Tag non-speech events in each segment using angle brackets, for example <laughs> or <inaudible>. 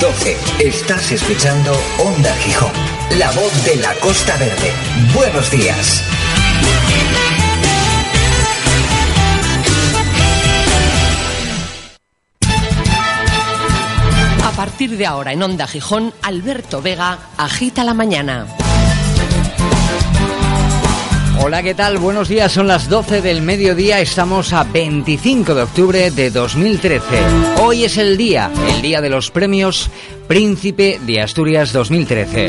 12. Estás escuchando Onda Gijón, la voz de la Costa Verde. Buenos días. A partir de ahora en Onda Gijón, Alberto Vega agita la mañana. Hola, ¿qué tal? Buenos días, son las 12 del mediodía, estamos a 25 de octubre de 2013. Hoy es el día, el día de los premios Príncipe de Asturias 2013.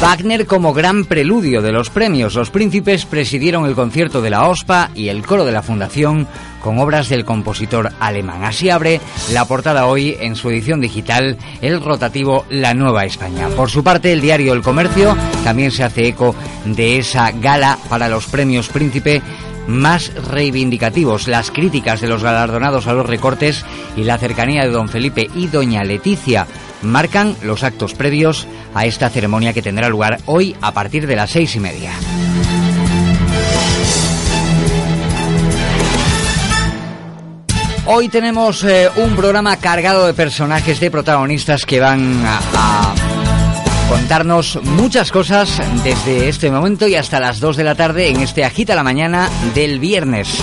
Wagner como gran preludio de los premios. Los príncipes presidieron el concierto de la OSPA y el coro de la Fundación con obras del compositor alemán. Así abre la portada hoy en su edición digital el rotativo La Nueva España. Por su parte, el diario El Comercio también se hace eco de esa gala para los premios Príncipe más reivindicativos, las críticas de los galardonados a los recortes y la cercanía de don Felipe y doña Leticia marcan los actos previos a esta ceremonia que tendrá lugar hoy a partir de las seis y media. Hoy tenemos eh, un programa cargado de personajes, de protagonistas que van a, contarnos muchas cosas desde este momento y hasta las 2 de la tarde en este Agita la Mañana del viernes.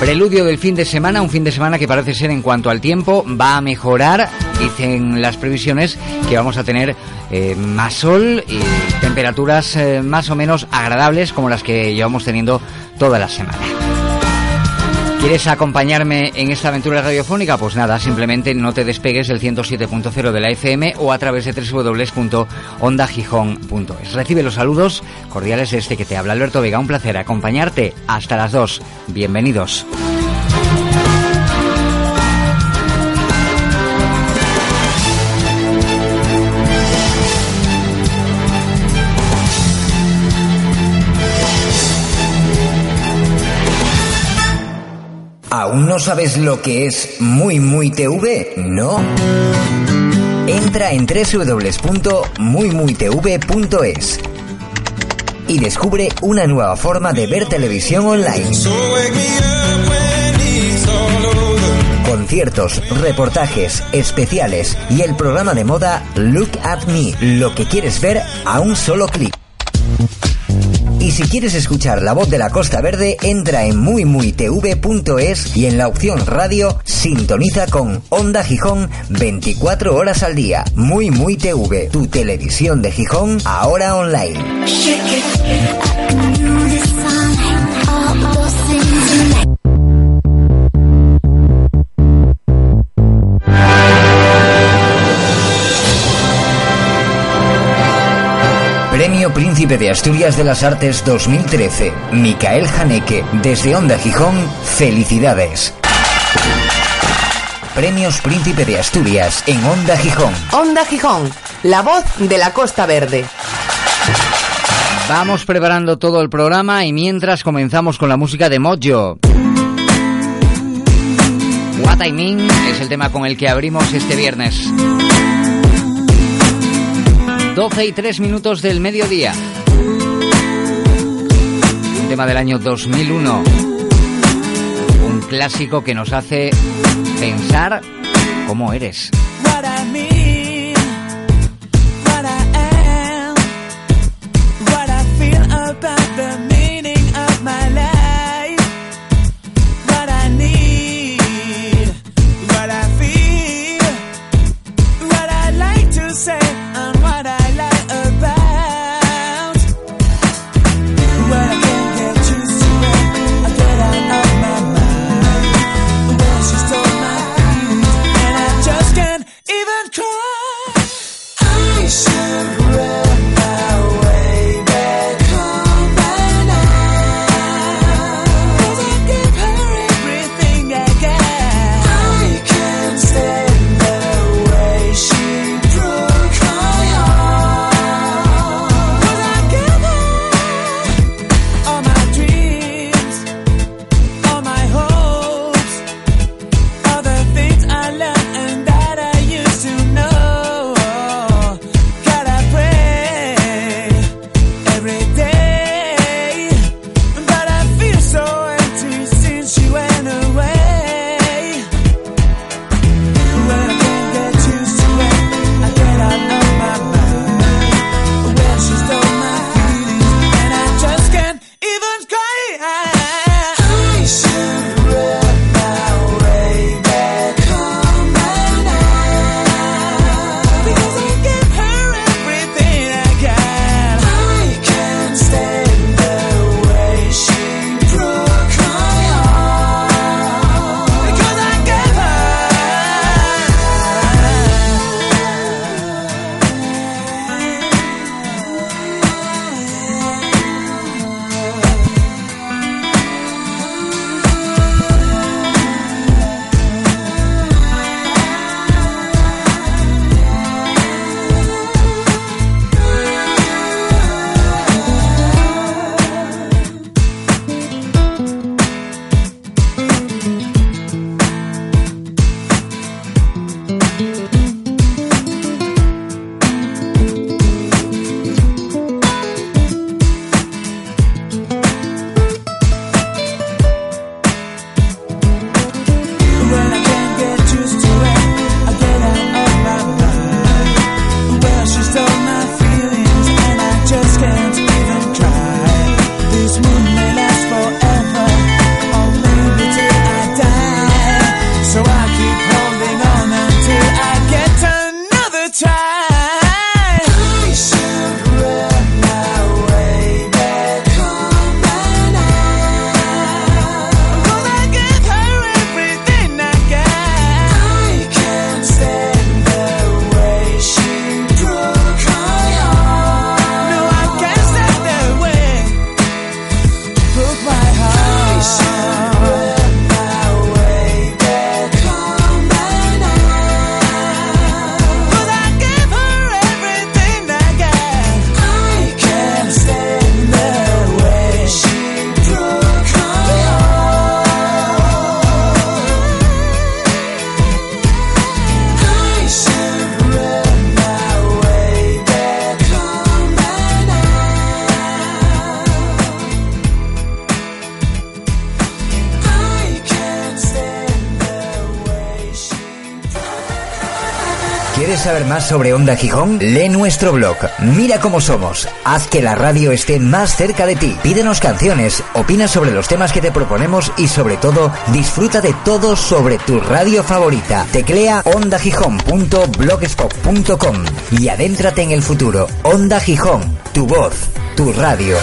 Preludio del fin de semana, un fin de semana que parece ser en cuanto al tiempo va a mejorar, dicen las previsiones, que vamos a tener eh, más sol y temperaturas eh, más o menos agradables como las que llevamos teniendo toda la semana. ¿Quieres acompañarme en esta aventura radiofónica? Pues nada, simplemente no te despegues del 107.0 de la FM o a través de www.ondagijón.es. Recibe los saludos cordiales de este que te habla Alberto Vega. Un placer acompañarte hasta las 2. Bienvenidos. ¿Aún no sabes lo que es Muy Muy TV? ¿No? Entra en www.muymuytv.es y descubre una nueva forma de ver televisión online. Conciertos, reportajes, especiales y el programa de moda Look at Me, lo que quieres ver a un solo clic. Y si quieres escuchar la voz de la Costa Verde, entra en muymuytv.es y en la opción radio sintoniza con Onda Gijón 24 horas al día. Muy Muy TV, tu televisión de Gijón ahora online. Premio Príncipe de Asturias de las Artes 2013. Micael Janeque, desde Onda Gijón, felicidades. Premios Príncipe de Asturias en Onda Gijón. Onda Gijón, la voz de la Costa Verde. Vamos preparando todo el programa y mientras comenzamos con la música de Mojo. What I Mean es el tema con el que abrimos este viernes. 12 y 3 minutos del mediodía. Un tema del año 2001. Un clásico que nos hace pensar cómo eres. what I ¿Quieres saber más sobre Onda Gijón? Lee nuestro blog. Mira cómo somos. Haz que la radio esté más cerca de ti. Pídenos canciones, opina sobre los temas que te proponemos y sobre todo disfruta de todo sobre tu radio favorita. Teclea ondagijón.blogspot.com y adéntrate en el futuro. Onda Gijón, tu voz, tu radio.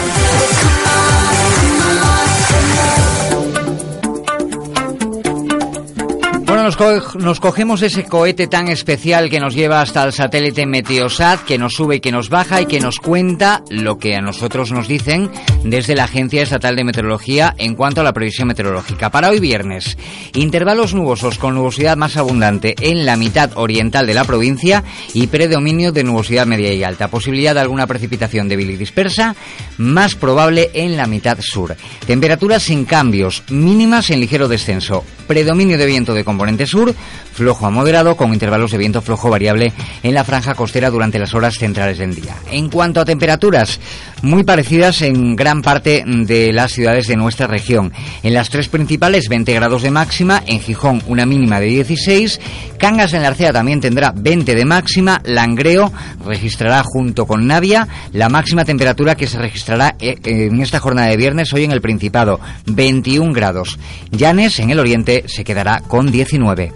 Nos, co- nos cogemos ese cohete tan especial que nos lleva hasta el satélite Meteosat, que nos sube y que nos baja y que nos cuenta lo que a nosotros nos dicen desde la Agencia Estatal de Meteorología en cuanto a la previsión meteorológica. Para hoy viernes, intervalos nubosos con nubosidad más abundante en la mitad oriental de la provincia y predominio de nubosidad media y alta. Posibilidad de alguna precipitación débil y dispersa, más probable en la mitad sur. Temperaturas sin cambios, mínimas en ligero descenso. Predominio de viento de componente sur, flojo a moderado, con intervalos de viento flojo variable en la franja costera durante las horas centrales del día. En cuanto a temperaturas, muy parecidas en gran parte de las ciudades de nuestra región. En las tres principales, 20 grados de máxima, en Gijón una mínima de 16, Cangas en la Arcea también tendrá 20 de máxima, Langreo registrará junto con Navia la máxima temperatura que se registrará eh, en esta jornada de viernes hoy en el Principado, 21 grados. Llanes en el oriente se quedará con 19.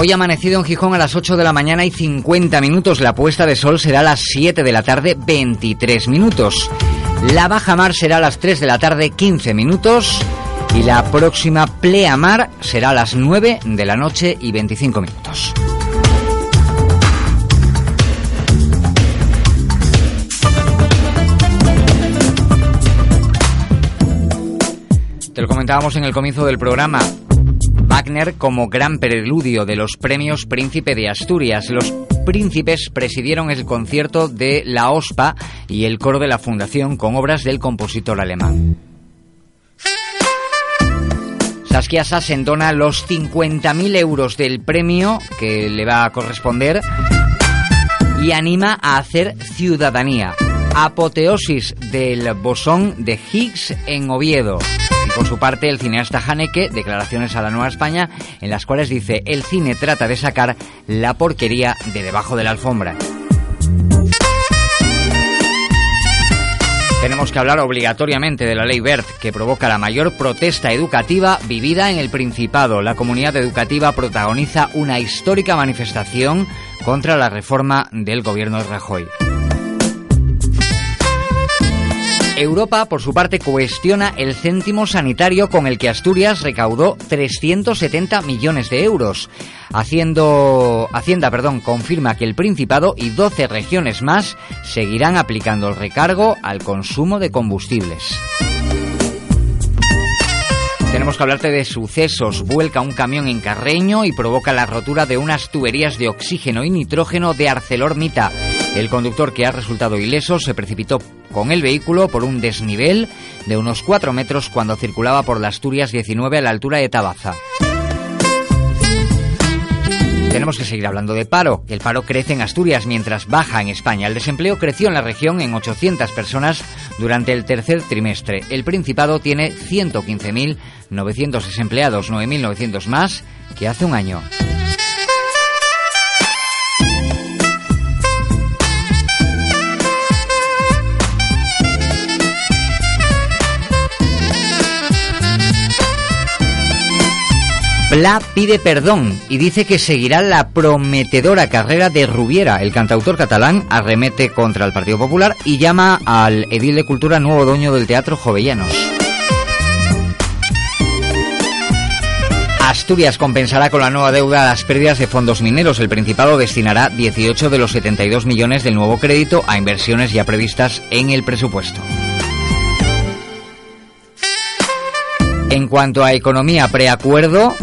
Hoy amanecido en Gijón a las 8 de la mañana y 50 minutos. La puesta de sol será a las 7 de la tarde, 23 minutos. La baja mar será a las 3 de la tarde, 15 minutos. Y la próxima pleamar será a las 9 de la noche y 25 minutos. Te lo comentábamos en el comienzo del programa. Wagner como gran preludio de los premios Príncipe de Asturias. Los príncipes presidieron el concierto de la OSPA y el coro de la Fundación con obras del compositor alemán. Saskia Sassen dona los 50.000 euros del premio que le va a corresponder y anima a hacer ciudadanía. Apoteosis del bosón de Higgs en Oviedo. Por su parte, el cineasta Haneke, declaraciones a la Nueva España, en las cuales dice, el cine trata de sacar la porquería de debajo de la alfombra. Tenemos que hablar obligatoriamente de la ley BERT, que provoca la mayor protesta educativa vivida en el Principado. La comunidad educativa protagoniza una histórica manifestación contra la reforma del gobierno de Rajoy. Europa, por su parte, cuestiona el céntimo sanitario con el que Asturias recaudó 370 millones de euros. Haciendo, Hacienda perdón, confirma que el Principado y 12 regiones más seguirán aplicando el recargo al consumo de combustibles. Tenemos que hablarte de sucesos. Vuelca un camión en Carreño y provoca la rotura de unas tuberías de oxígeno y nitrógeno de ArcelorMittal. El conductor que ha resultado ileso se precipitó con el vehículo por un desnivel de unos 4 metros cuando circulaba por la Asturias 19 a la altura de Tabaza. Tenemos que seguir hablando de paro. El paro crece en Asturias mientras baja en España. El desempleo creció en la región en 800 personas durante el tercer trimestre. El Principado tiene 115.900 desempleados, 9.900 más que hace un año. Pla pide perdón y dice que seguirá la prometedora carrera de Rubiera. El cantautor catalán arremete contra el Partido Popular y llama al edil de cultura nuevo dueño del teatro Jovellanos. Asturias compensará con la nueva deuda las pérdidas de fondos mineros. El Principado destinará 18 de los 72 millones del nuevo crédito a inversiones ya previstas en el presupuesto. En cuanto a economía preacuerdo,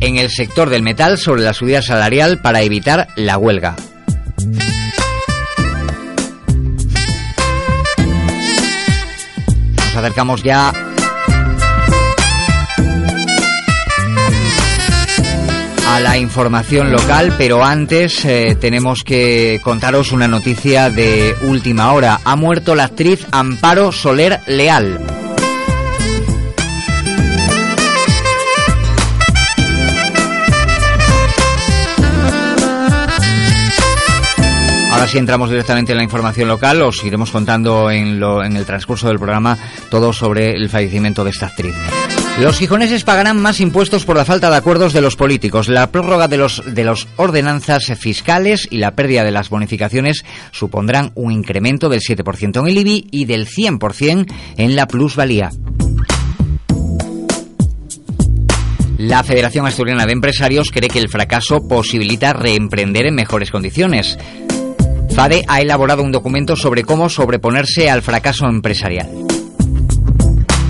en el sector del metal sobre la subida salarial para evitar la huelga. Nos acercamos ya a la información local, pero antes eh, tenemos que contaros una noticia de última hora. Ha muerto la actriz Amparo Soler Leal. Ahora entramos directamente en la información local, os iremos contando en, lo, en el transcurso del programa todo sobre el fallecimiento de esta actriz. Los gijoneses pagarán más impuestos por la falta de acuerdos de los políticos. La prórroga de los de las ordenanzas fiscales y la pérdida de las bonificaciones supondrán un incremento del 7% en el IBI y del 100% en la plusvalía. La Federación Asturiana de Empresarios cree que el fracaso posibilita reemprender en mejores condiciones. FADE ha elaborado un documento sobre cómo sobreponerse al fracaso empresarial.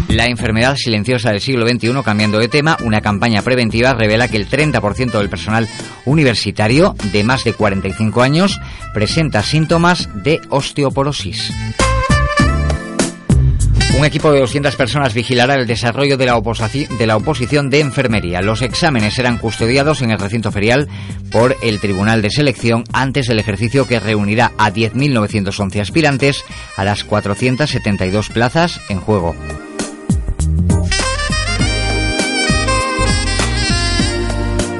La enfermedad silenciosa del siglo XXI, cambiando de tema, una campaña preventiva revela que el 30% del personal universitario de más de 45 años presenta síntomas de osteoporosis. Un equipo de 200 personas vigilará el desarrollo de la, oposición de enfermería. Los exámenes serán custodiados en el recinto ferial por el Tribunal de Selección antes del ejercicio que reunirá a 10.911 aspirantes a las 472 plazas en juego.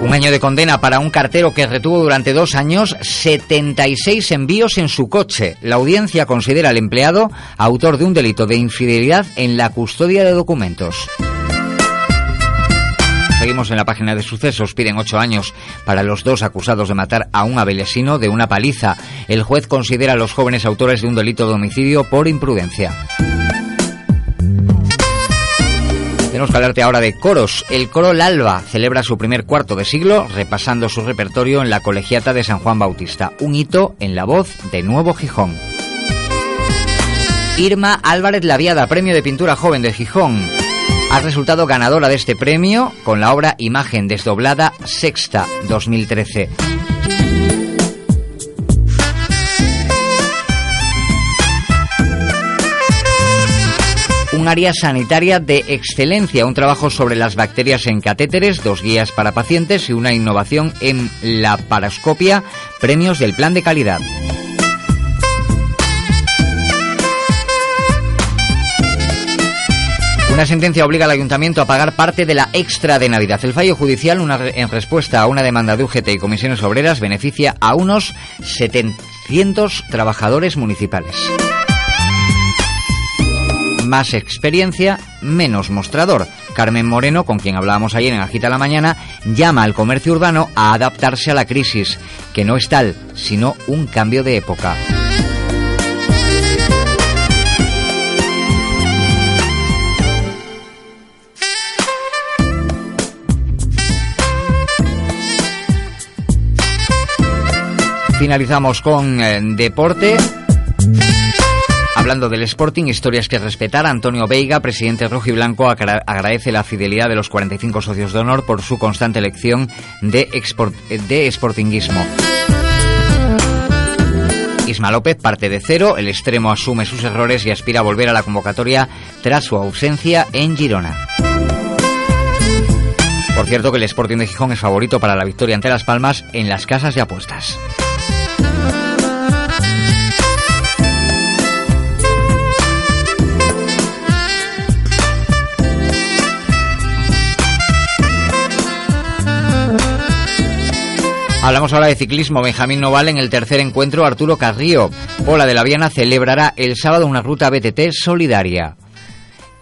Un año de condena para un cartero que retuvo durante dos años 76 envíos en su coche. La audiencia considera al empleado autor de un delito de infidelidad en la custodia de documentos. Seguimos en la página de sucesos. Piden ocho años para los dos acusados de matar a un abelesino de una paliza. El juez considera a los jóvenes autores de un delito de homicidio por imprudencia. Tenemos que hablarte ahora de coros. El coro Lalba celebra su primer cuarto de siglo repasando su repertorio en la colegiata de San Juan Bautista, un hito en la voz de Nuevo Gijón. Irma Álvarez Laviada, Premio de Pintura Joven de Gijón. Ha resultado ganadora de este premio con la obra Imagen Desdoblada Sexta 2013. Área sanitaria de excelencia, un trabajo sobre las bacterias en catéteres, dos guías para pacientes y una innovación en la parascopia, premios del plan de calidad. Una sentencia obliga al ayuntamiento a pagar parte de la extra de Navidad. El fallo judicial, en respuesta a una demanda de UGT y comisiones obreras, beneficia a unos 700 trabajadores municipales más experiencia, menos mostrador. Carmen Moreno, con quien hablábamos ayer en Agita la Mañana, llama al comercio urbano a adaptarse a la crisis, que no es tal, sino un cambio de época. Finalizamos con eh, deporte. Hablando del Sporting, historias que respetar, Antonio Veiga, presidente rojo y blanco, agradece la fidelidad de los 45 socios de honor por su constante elección de, de sportinguismo. Isma López parte de cero, el extremo asume sus errores y aspira a volver a la convocatoria tras su ausencia en Girona. Por cierto que el Sporting de Gijón es favorito para la victoria ante Las Palmas en las casas de apuestas. Hablamos ahora de ciclismo. Benjamín Noval en el tercer encuentro. Arturo Carrillo, Pola de la Viana, celebrará el sábado una ruta BTT solidaria.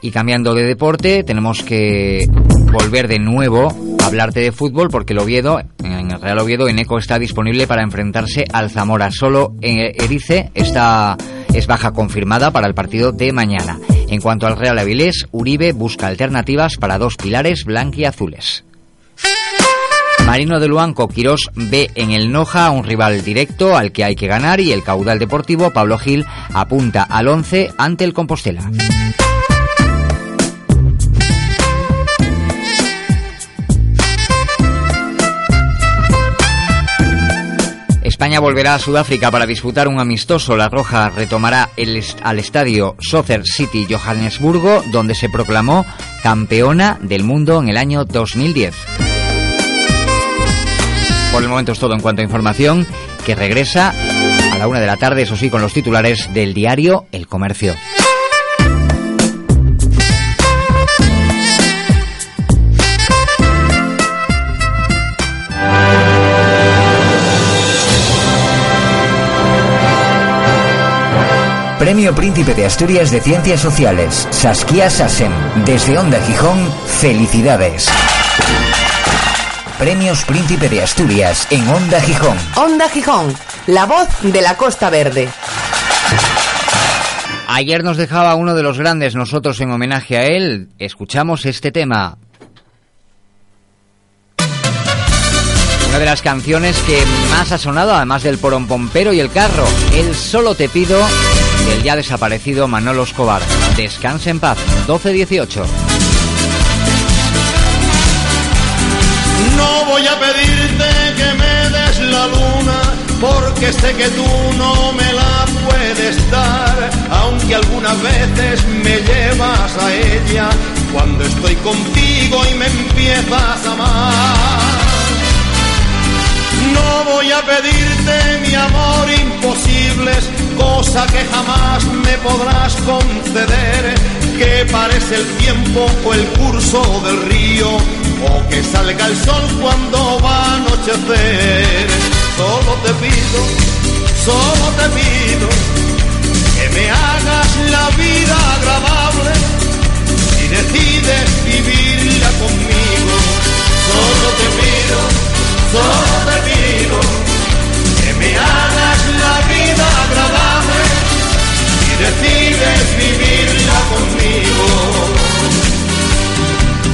Y cambiando de deporte, tenemos que volver de nuevo a hablarte de fútbol porque el Oviedo, en el Real Oviedo, Eneco está disponible para enfrentarse al Zamora. Solo Erice está, es baja confirmada para el partido de mañana. En cuanto al Real Avilés, Uribe busca alternativas para dos pilares blanquiazules. Marino de Luanco Quirós ve en el Noja un rival directo al que hay que ganar y el caudal deportivo Pablo Gil apunta al 11 ante el Compostela. España volverá a Sudáfrica para disputar un amistoso. La Roja retomará el al estadio Soccer City Johannesburgo, donde se proclamó campeona del mundo en el año 2010. Por el momento es todo en cuanto a información, que regresa a la una de la tarde, eso sí, con los titulares del diario El Comercio. Premio Príncipe de Asturias de Ciencias Sociales, Saskia Sassen. Desde Onda Gijón, felicidades. Premios Príncipe de Asturias en Onda Gijón. Onda Gijón, la voz de la Costa Verde. Ayer nos dejaba uno de los grandes, nosotros en homenaje a él, escuchamos este tema. Una de las canciones que más ha sonado, además del pompero y el carro, El Solo Te Pido, del ya desaparecido Manolo Escobar. Descanse en paz, 12-18. No voy a pedirte que me des la luna, porque sé que tú no me la puedes dar, aunque algunas veces me llevas a ella cuando estoy contigo y me empiezas a amar. No voy a pedirte mi amor imposibles, cosa que jamás me podrás conceder, que parece el tiempo o el curso del río, o que salga el sol cuando va a anochecer. Solo te pido, solo te pido, que me hagas la vida agradable y decides vivirla conmigo. Solo te pido, solo te pido, que me hagas la vida agradable decides vivirla conmigo.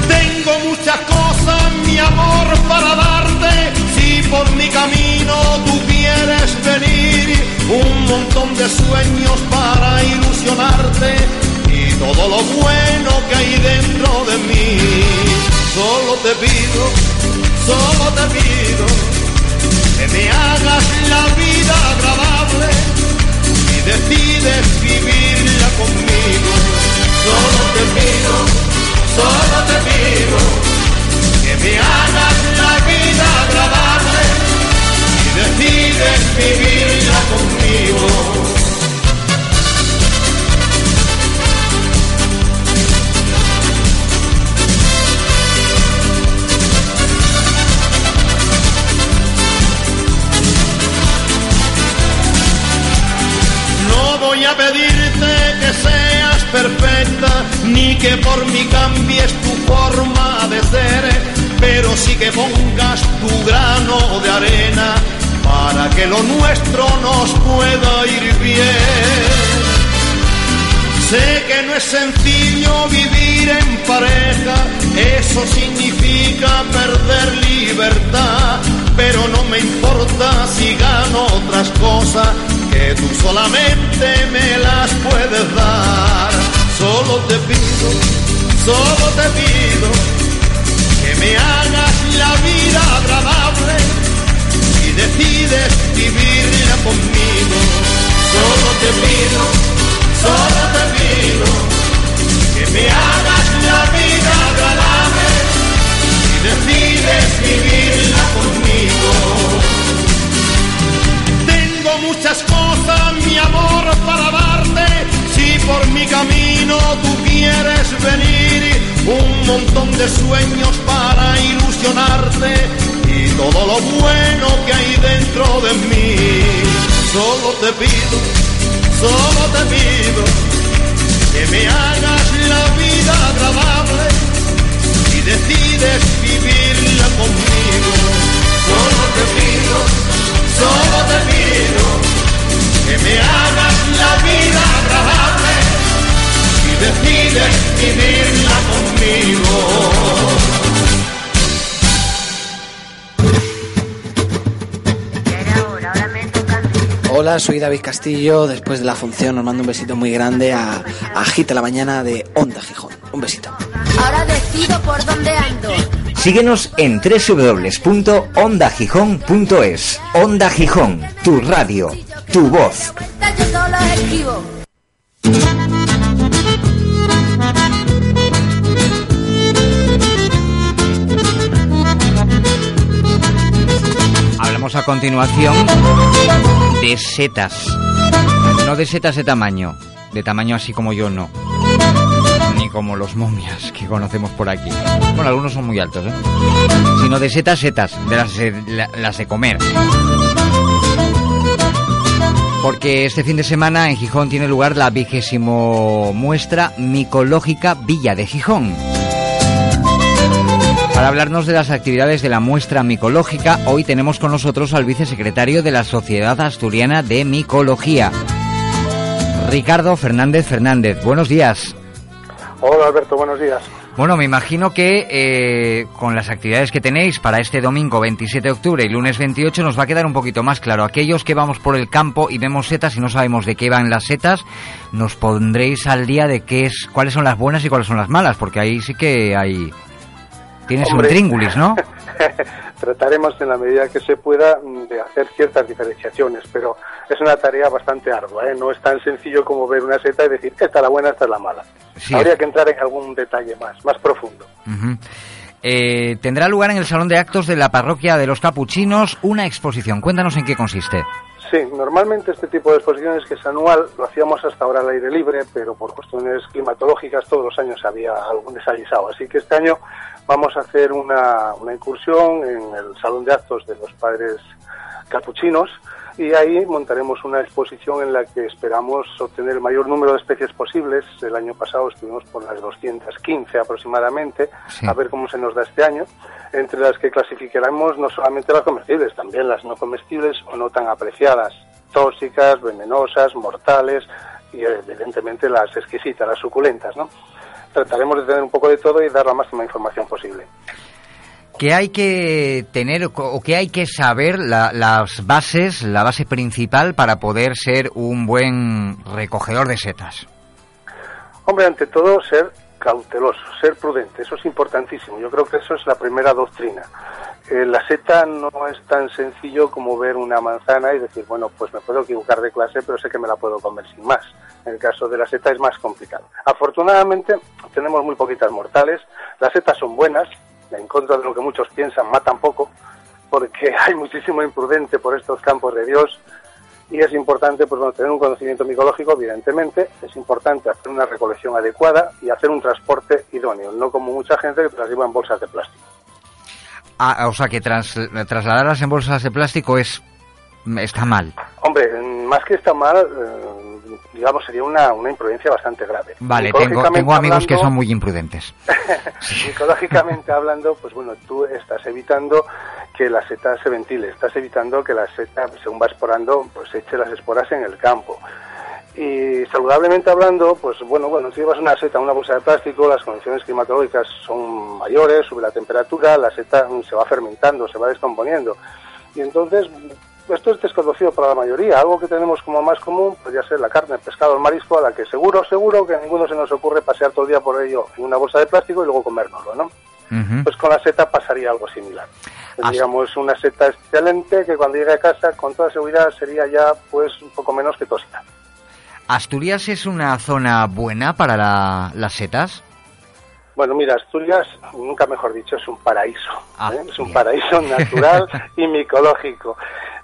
Tengo muchas cosas, mi amor, para darte. Si por mi camino tú quieres venir, un montón de sueños para ilusionarte y todo lo bueno que hay dentro de mí. Solo te pido, solo te pido que me hagas la vida agradable y decides vivirla conmigo. Solo te pido, solo te pido que me hagas la vida agradable y decides vivirla conmigo. Ni que por mí cambies tu forma de ser, pero sí que pongas tu grano de arena para que lo nuestro nos pueda ir bien. Sé que no es sencillo vivir en pareja, eso significa perder libertad, pero no me importa si gano otras cosas que tú solamente me las puedes dar. Solo te pido, solo te pido que me hagas la vida agradable y decides vivirla conmigo. Solo te pido, solo te pido que me hagas la vida agradable y decides vivirla conmigo. Tengo muchas cosas, mi amor, para darte. Por mi camino tú quieres venir, un montón de sueños para ilusionarte y todo lo bueno que hay dentro de mí. Solo te pido, solo te pido que me hagas la vida agradable y decides vivirla conmigo. Solo te pido, solo te pido que me hagas la vida agradable y decides vivirla conmigo. Hola, soy David Castillo. Después de la función os mando un besito muy grande a, a Agita la Mañana de Onda Gijón. Un besito. Ahora decido por dónde ando. Síguenos en www.ondagijón.es. Onda Gijón, tu radio, tu voz. Yo solo escribo. A continuación de setas. No de setas de tamaño, de tamaño así como yo no. Ni como los momias que conocemos por aquí. Bueno, algunos son muy altos, ¿eh? Sino de setas, setas, de las, de- la- las de comer. Porque este fin de semana en Gijón tiene lugar la vigésimo muestra micológica Villa de Gijón. Para hablarnos de las actividades de la muestra micológica, hoy tenemos con nosotros al vicesecretario de la Sociedad Asturiana de Micología, Ricardo Fernández Fernández. Buenos días. Hola Alberto, buenos días. Bueno, me imagino que eh, con las actividades que tenéis para este domingo 27 de octubre y lunes 28 nos va a quedar un poquito más claro. Aquellos que vamos por el campo y vemos setas y no sabemos de qué van las setas, nos pondréis al día de qué es, cuáles son las buenas y cuáles son las malas, porque ahí sí que hay... Tienes Hombre. un tríngulis, ¿no? <laughs> Trataremos en la medida que se pueda mm, de hacer ciertas diferenciaciones, pero es una tarea bastante ardua, ¿eh? no es tan sencillo como ver una seta y decir esta es la buena, esta es la mala. Sí. Habría que entrar en algún detalle más, más profundo. Eh, tendrá lugar en el Salón de Actos de la Parroquia de los Capuchinos una exposición. Cuéntanos en qué consiste. Sí, normalmente este tipo de exposiciones que es anual lo hacíamos hasta ahora al aire libre, pero por cuestiones climatológicas todos los años había algún desaguisado. Así que este año vamos a hacer una, una incursión en el Salón de Actos de los Padres Capuchinos y ahí montaremos una exposición en la que esperamos obtener el mayor número de especies posibles. El año pasado estuvimos por las 215 aproximadamente, Sí. a ver cómo se nos da este año, entre las que clasificaremos no solamente las comestibles, también las no comestibles o no tan apreciadas, tóxicas, venenosas, mortales y evidentemente las exquisitas, las suculentas, ¿no? Trataremos de tener un poco de todo y dar la máxima información posible. ¿Qué hay que tener o qué hay que saber la- las bases, la base principal para poder ser un buen recogedor de setas? Hombre, ante todo, ser cauteloso, ser prudente, eso es importantísimo. Yo creo que eso es la primera doctrina. Eh, la seta no es tan sencillo como ver una manzana y decir, bueno, pues me puedo equivocar de clase, pero sé que me la puedo comer sin más. En el caso de la seta es más complicado. Afortunadamente, tenemos muy poquitas mortales. Las setas son buenas, en contra de lo que muchos piensan, matan poco, porque <laughs> hay muchísimo imprudente por estos campos de Dios y es importante pues bueno, tener un conocimiento micológico, evidentemente, es importante hacer una recolección adecuada y hacer un transporte idóneo, no como mucha gente que las lleva en bolsas de plástico. Ah, o sea que tras- trasladarlas en bolsas de plástico es está mal. Hombre, más que está mal, eh, digamos, sería una, una imprudencia bastante grave. Vale, tengo, tengo amigos que son muy imprudentes. <laughs> Psicológicamente hablando, pues bueno, tú estás evitando que la seta se ventile, estás evitando que la seta, según va esporando, pues eche las esporas en el campo. Y saludablemente hablando, pues bueno, bueno, si llevas una seta en una bolsa de plástico, las condiciones climatológicas son mayores, sube la temperatura, la seta se va fermentando, se va descomponiendo. Y entonces, esto es desconocido para la mayoría. Algo que tenemos como más común podría ser la carne, el pescado, el marisco, a la que seguro, seguro que a ninguno se nos ocurre pasear todo el día por ello en una bolsa de plástico y luego comérnoslo, ¿no? Pues con la seta pasaría algo similar. As- Digamos, una seta excelente que cuando llegue a casa, con toda seguridad, sería ya pues un poco menos que tóxica. ¿Asturias es una zona buena para la- las setas? Bueno, mira, Asturias, nunca mejor dicho, es un paraíso. Ah, ¿eh? Es un paraíso <laughs> natural y micológico.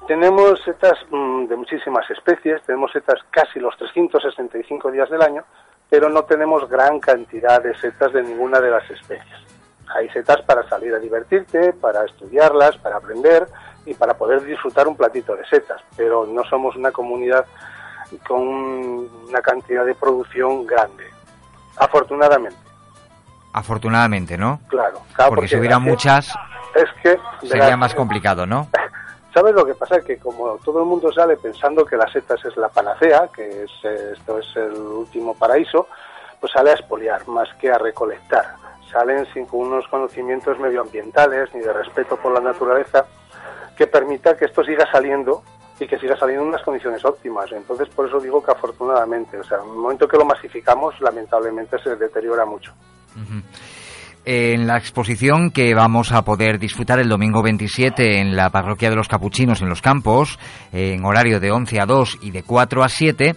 Tenemos setas mm, de muchísimas especies, tenemos setas casi los 365 días del año, pero no tenemos gran cantidad de setas de ninguna de las especies. Hay setas para salir a divertirte, para estudiarlas, para aprender y para poder disfrutar un platito de setas, pero no somos una comunidad con una cantidad de producción grande. Afortunadamente. Afortunadamente, ¿no? Claro, claro, Porque si hubiera muchas es que sería más complicado, ¿no? <laughs> ¿Sabes lo que pasa? Que como todo el mundo sale pensando que las setas es la panacea, que es, eh, esto es el último paraíso, pues sale a expoliar más que a recolectar. Salen sin unos conocimientos medioambientales ni de respeto por la naturaleza que permita que esto siga saliendo y que siga saliendo en unas condiciones óptimas. Entonces, por eso digo que afortunadamente, o sea, en el momento que lo masificamos, lamentablemente se deteriora mucho. En la exposición que vamos a poder disfrutar el domingo 27 en la parroquia de los Capuchinos en los Campos, en horario de 11 a 2 y de 4 a 7,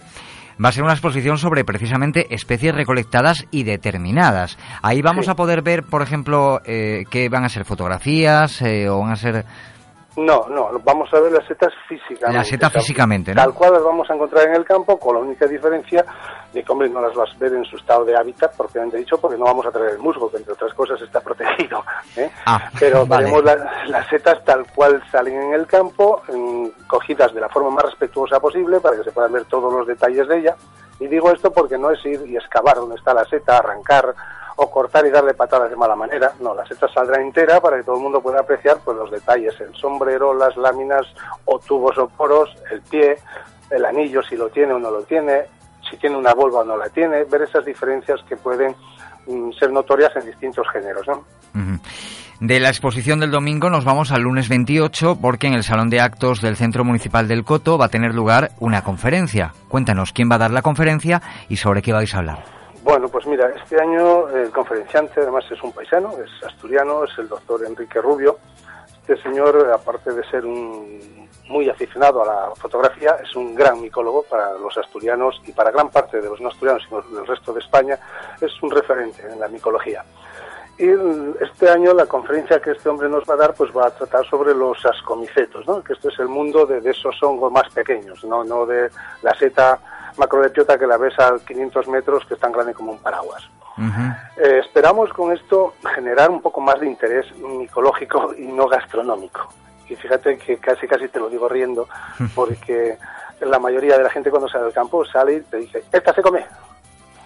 va a ser una exposición sobre precisamente especies recolectadas y determinadas. Ahí vamos Sí. a poder ver, por ejemplo, eh, qué van a ser fotografías eh, o van a ser... No, no, vamos a ver las setas físicamente. Las setas físicamente, ¿no? Tal cual las vamos a encontrar en el campo, con la única diferencia de que, hombre, no las vas a ver en su estado de hábitat, propiamente dicho, porque no vamos a traer el musgo, que entre otras cosas está <laughs> protegido. ¿eh? Ah, Pero vale. veremos la- las setas tal cual salen en el campo, en- cogidas de la forma más respetuosa posible para que se puedan ver todos los detalles de ella. Y digo esto porque no es ir y excavar donde está la seta, arrancar o cortar y darle patadas de mala manera. No, la seta saldrá entera para que todo el mundo pueda apreciar pues los detalles, el sombrero, las láminas o tubos o poros, el pie, el anillo si lo tiene o no lo tiene, si tiene una volva o no la tiene, ver esas diferencias que pueden mm, ser notorias en distintos géneros, ¿no? De la exposición del domingo nos vamos al lunes 28 porque en el Salón de Actos del Centro Municipal del Coto va a tener lugar una conferencia. Cuéntanos quién va a dar la conferencia y sobre qué vais a hablar. Bueno, pues mira, este año el conferenciante además es un paisano, es asturiano, es el doctor Enrique Rubio. Este señor, aparte de ser un muy aficionado a la fotografía, es un gran micólogo para los asturianos y para gran parte de los no asturianos y del resto de España, es un referente en la micología. Y este año la conferencia que este hombre nos va a dar pues va a tratar sobre los ascomicetos, ¿no? que esto es el mundo de, de esos hongos más pequeños, no, no de la seta macrolepiota que la ves a 500 metros que es tan grande como un paraguas. Eh, esperamos con esto generar un poco más de interés micológico y no gastronómico. Y fíjate que casi casi te lo digo riendo, <laughs> porque la mayoría de la gente cuando sale al campo sale y te dice, esta se come.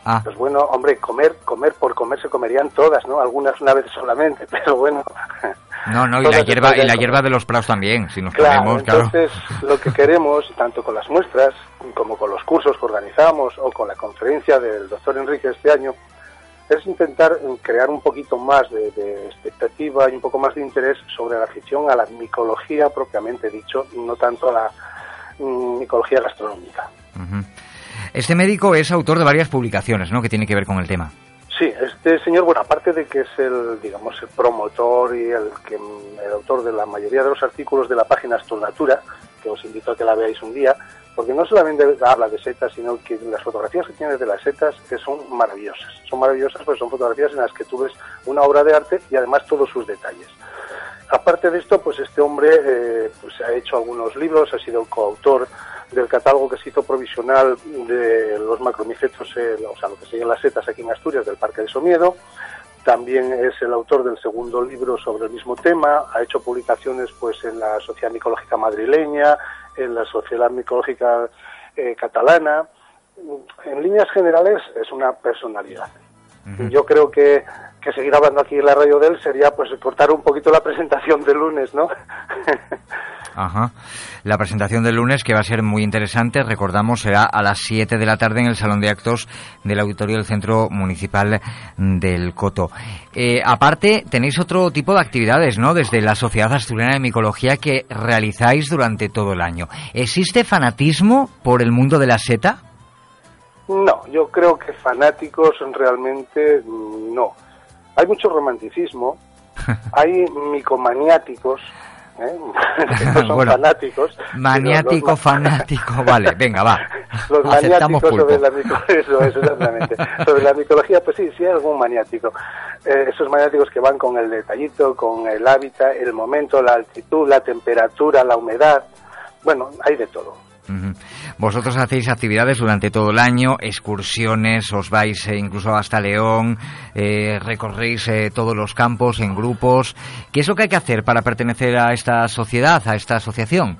Ah, Pues bueno, hombre, comer, comer por comer se comerían todas, ¿no? Algunas una vez solamente, <laughs> pero bueno. no, no, y la hierba, y la hierba de los prados también, si nos Claro, claro. entonces lo que queremos, <laughs> tanto con las muestras como con los cursos que organizamos o con la conferencia del doctor Enrique este año, es intentar crear un poquito más de, de expectativa y un poco más de interés sobre la afición a la micología propiamente dicho, y no tanto a la mm, micología gastronómica. Este médico es autor de varias publicaciones, ¿no? Que tiene que ver con el tema. Sí, este señor, bueno, aparte de que es el, digamos, el promotor y el, que, el autor de la mayoría de los artículos de la página Astronatura, que os invito a que la veáis un día, porque no solamente habla de setas, sino que las fotografías que tiene de las setas que son maravillosas. Son maravillosas porque son fotografías en las que tú ves una obra de arte y además todos sus detalles. Aparte de esto, pues este hombre eh, pues ha hecho algunos libros, ha sido coautor del catálogo que se hizo provisional de los macromicetos, eh, o sea, lo que siguen las setas aquí en Asturias, del Parque de Somiedo. También es el autor del segundo libro sobre el mismo tema. Ha hecho publicaciones pues en la Sociedad Micológica Madrileña, en la Sociedad Micológica eh, Catalana. En líneas generales es una personalidad. Yo creo que, que seguir hablando aquí en la radio de él sería pues cortar un poquito la presentación del lunes, ¿no? <laughs> Ajá. La presentación del lunes, que va a ser muy interesante, recordamos, será a las 7 de la tarde en el Salón de Actos del Auditorio del Centro Municipal del Coto. Eh, aparte, tenéis otro tipo de actividades, ¿no? Desde la Sociedad Asturiana de Micología que realizáis durante todo el año. ¿Existe fanatismo por el mundo de la seta? No, yo creo que fanáticos realmente mm, no. Hay mucho romanticismo, <laughs> hay micomaniáticos, ¿eh? <laughs> no son Bueno, fanáticos. Maniático, los- fanático, vale, venga, va. <laughs> Los Aceptamos maniáticos sobre la, <laughs> eso, eso, exactamente. sobre la micología, pues sí, sí hay algún maniático. Eh, esos maniáticos que van con el detallito, con el hábitat, el momento, la altitud, la temperatura, la humedad. Bueno, hay de todo. Vosotros hacéis actividades durante todo el año, excursiones, os vais eh, incluso hasta León, eh, recorréis eh, todos los campos en grupos. ¿Qué es lo que hay que hacer para pertenecer a esta sociedad, a esta asociación?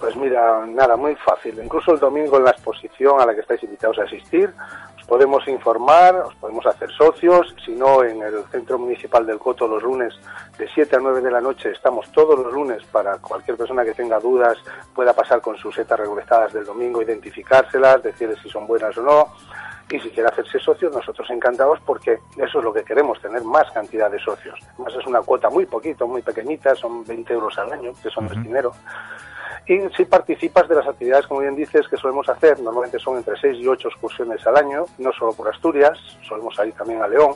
Pues mira, nada, muy fácil. Incluso el domingo en la exposición a la que estáis invitados a asistir, os podemos informar, os podemos hacer socios. Si no, en el Centro Municipal del Coto los lunes de 7 a 9 de la noche estamos todos los lunes para cualquier persona que tenga dudas pueda pasar con sus setas recolectadas del domingo, identificárselas, decirles si son buenas o no. Y si quiere hacerse socio, nosotros encantados porque eso es lo que queremos, tener más cantidad de socios. Además es una cuota muy poquito, muy pequeñita, son 20 euros al año, que eso no es dinero. Y si participas de las actividades, como bien dices, que solemos hacer, normalmente son entre 6 y 8 excursiones al año, no solo por Asturias, solemos ir también a León,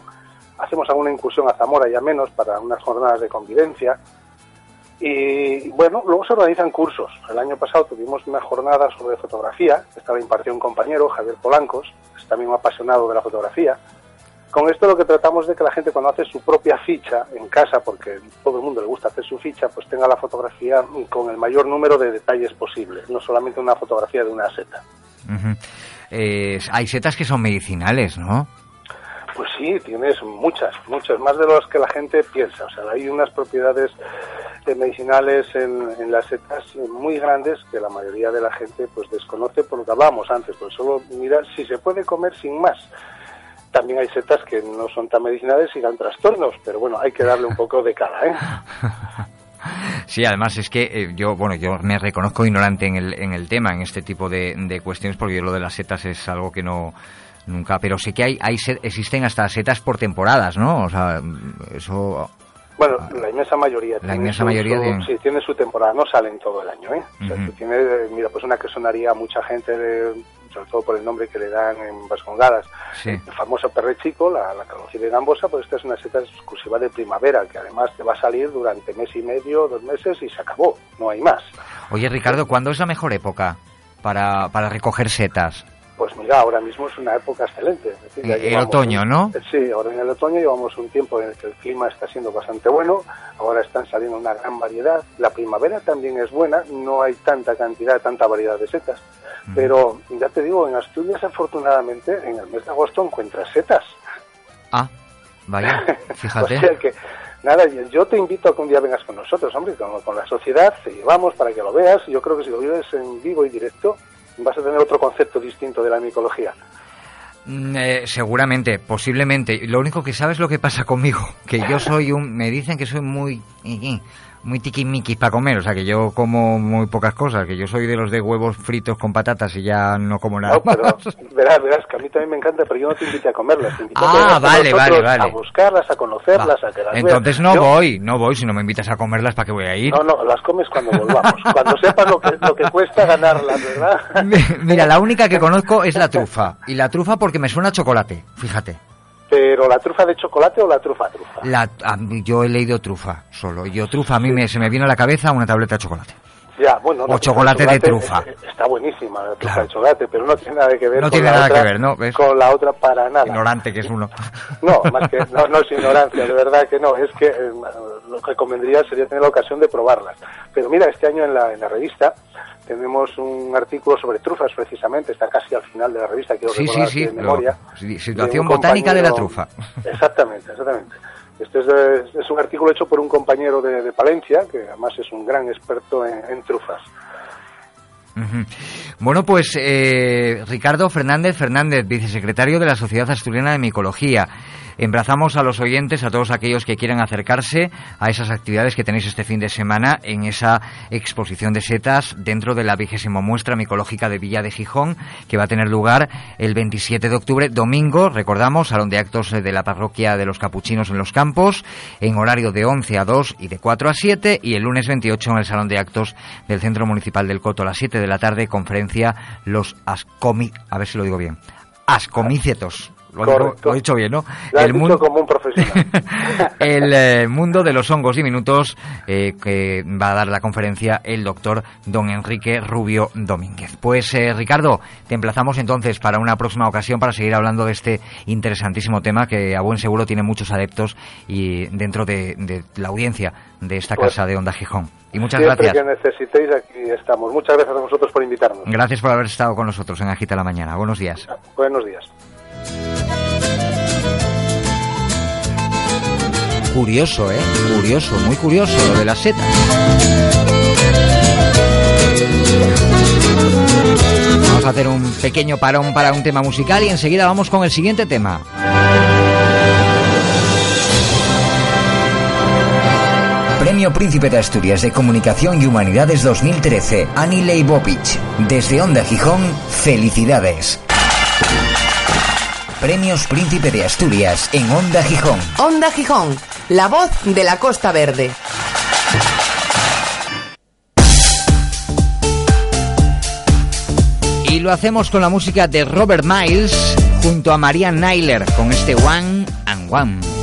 hacemos alguna incursión a Zamora ya menos para unas jornadas de convivencia. Y bueno, luego se organizan cursos. El año pasado tuvimos una jornada sobre fotografía, que estaba impartió un compañero, Javier Polancos, que es también un apasionado de la fotografía. Con esto lo que tratamos de que la gente cuando hace su propia ficha en casa, porque todo el mundo le gusta hacer su ficha, pues tenga la fotografía con el mayor número de detalles posible, no solamente una fotografía de una seta. Ujú. Eh, hay setas que son medicinales, ¿no? Pues sí, tienes muchas, muchas, más de las que la gente piensa. O sea, hay unas propiedades eh, medicinales en, en las setas muy grandes que la mayoría de la gente pues desconoce por lo que hablábamos antes. Pues solo mira si se puede comer sin más. También hay setas que no son tan medicinales y dan trastornos, pero bueno, hay que darle un poco de cara, ¿eh? <laughs> Sí, además es que eh, yo, bueno, yo me reconozco ignorante en el, en el tema, en este tipo de, de cuestiones, porque lo de las setas es algo que no nunca, pero sé que hay, hay existen hasta setas por temporadas, ¿no? O sea, eso Bueno, la inmensa mayoría. La tiene inmensa su- mayoría su- de- Sí, tiene su temporada, no salen todo el año, ¿eh? O sea, tú tienes, mira, pues una que sonaría a mucha gente, de- sobre todo por el nombre que le dan en Vascongadas, Sí. el famoso perre chico, la, la calocibia gambosa, pues esta es una seta exclusiva de primavera, que además te va a salir durante mes y medio, dos meses y se acabó, no hay más. Oye, Ricardo, ¿cuándo es la mejor época para, para recoger setas? Pues mira, ahora mismo es una época excelente. es decir, Eh, el llevamos otoño, ¿no? Sí, ahora en el otoño llevamos un tiempo en el que el clima está siendo bastante bueno, ahora están saliendo una gran variedad. La primavera también es buena, no hay tanta cantidad, tanta variedad de setas. Pero ya te digo, en Asturias afortunadamente en el mes de agosto encuentras setas. Ah, vaya, <laughs> fíjate. o sea que, nada, yo te invito a que un día vengas con nosotros, hombre, con, con la sociedad, te llevamos para que lo veas. Yo creo que si lo vives en vivo y directo, vas a tener otro concepto distinto de la micología. Mm, eh, seguramente, posiblemente. Lo único que sabes lo que pasa conmigo, que yo <laughs> soy un, me dicen que soy muy, muy tiquismiquis para comer, o sea que yo como muy pocas cosas, que yo soy de los de huevos fritos con patatas y ya no como nada No, pero más. <laughs> verás, verás, que a mí también me encanta, pero yo no te invité a comerlas. Te invité a Ah, con vale, vale, vale. A buscarlas, a conocerlas, Va. a que las veas. Entonces no Yo- voy, no voy, si no me invitas a comerlas, ¿para qué voy a ir? No, no, las comes cuando volvamos. cuando sepas lo que, lo que cuesta ganarlas, ¿verdad? <laughs> Mira, la única que conozco es la trufa. Y la trufa porque me suena a chocolate, fíjate. Pero la trufa de chocolate o la trufa trufa. La, yo he leído trufa solo. Yo trufa, a mí me, se me viene a la cabeza una tableta de chocolate. Ya, bueno, O chocolate de trufa. Está buenísima la trufa Claro. de chocolate, pero no tiene nada que ver No con tiene la nada otra, que ver, ¿no? ¿Ves? Con la otra para nada. Ignorante que es uno. <laughs> No, más que no, no es ignorancia, de verdad que no. Es que eh, lo que convendría sería tener la ocasión de probarlas. Pero mira, este año en la, en la revista tenemos un artículo sobre trufas, precisamente. Está casi al final de la revista, quiero Sí, recordar sí. de memoria. sí, de situación un botánica de la trufa. <laughs> Exactamente, exactamente. Este es, es un artículo hecho por un compañero de, de Palencia, que además es un gran experto en, en trufas. Bueno, pues eh, Ricardo Fernández Fernández, vicesecretario de la Sociedad Asturiana de Micología. Embrazamos a los oyentes, a todos aquellos que quieran acercarse a esas actividades que tenéis este fin de semana en esa exposición de setas dentro de la vigésima muestra micológica de Villa de Gijón, que va a tener lugar el 27 de octubre, domingo, recordamos, salón de actos de la parroquia de los Capuchinos en los Campos, en horario de 11 a 2 y de 4 a 7, y el lunes 28 en el salón de actos del Centro Municipal del Coto a las 7 de la tarde, conferencia Los Ascomi... A ver si lo digo bien. Ascomícetos. Lo, digo- Correcto. lo he dicho bien, ¿no? Lo El mundo- como un profesional. <laughs> el eh, mundo de los hongos diminutos eh, que va a dar la conferencia el doctor don Enrique Rubio Domínguez. Pues eh, Ricardo, te emplazamos entonces para una próxima ocasión para seguir hablando de este interesantísimo tema que a buen seguro tiene muchos adeptos y dentro de, de la audiencia de esta Pues, casa de Onda Gijón. Y muchas Siempre gracias. que necesitéis, aquí estamos. Muchas gracias a vosotros por invitarnos. Gracias por haber estado con nosotros en Agita la Mañana. Buenos días. Buenos días. Curioso, ¿eh? Curioso, muy curioso lo de las setas. Vamos a hacer un pequeño parón para un tema musical y enseguida vamos con el siguiente tema. Premio Príncipe de Asturias de Comunicación y Humanidades 2013, Ani Leibovich. Desde Onda Gijón, felicidades. Premios Príncipe de Asturias en Onda Gijón. Onda Gijón, la voz de la Costa Verde. Y lo hacemos con la música de Robert Miles junto a María Nyler con este One and One.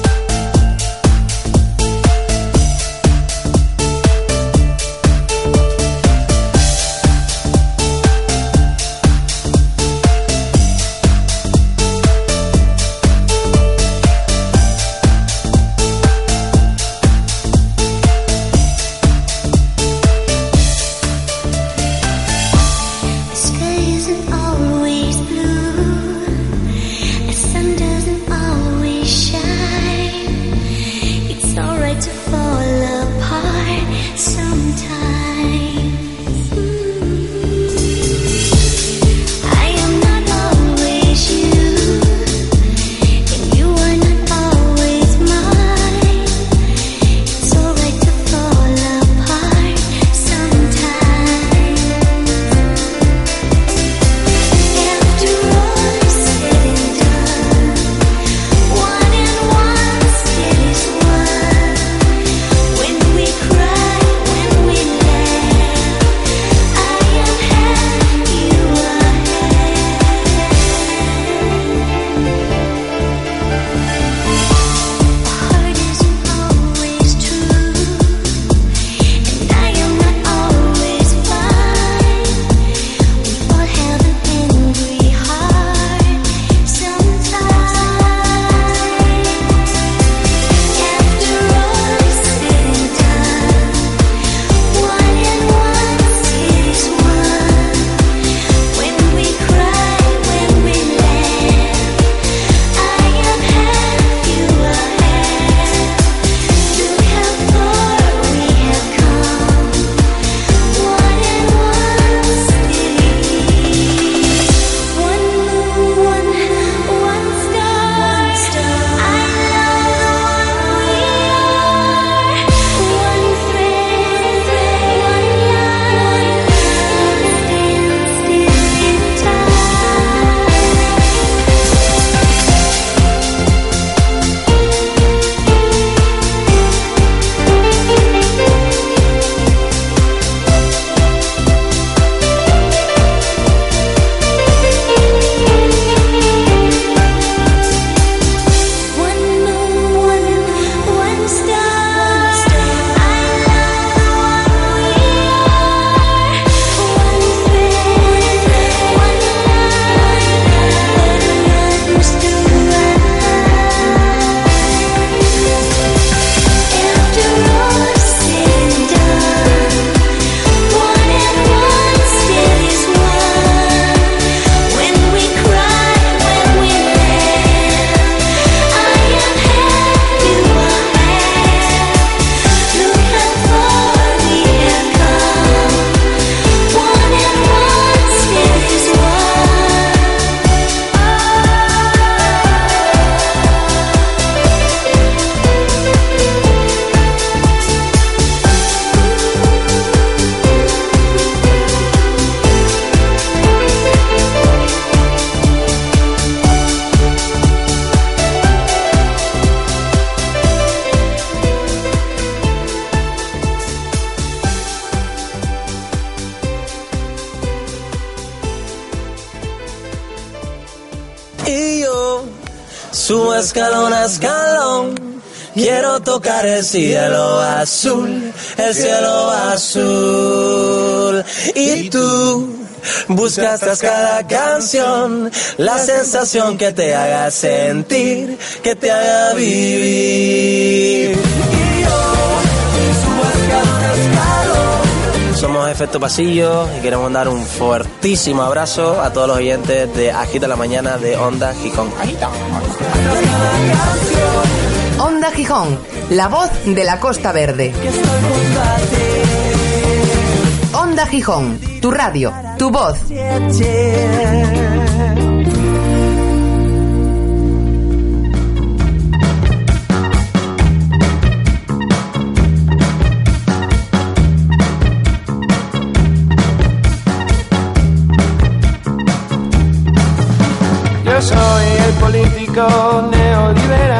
El cielo azul, el cielo azul. Y tú buscas tras cada canción la sensación que te haga sentir, que te haga vivir. Y yo. Somos Efecto Pasillo y queremos dar un fuertísimo abrazo a todos los oyentes de Agita la Mañana de Onda Gijón. Onda Gijón, la voz de la Costa Verde. Onda Gijón, tu radio, tu voz. Yo soy el político neoliberal.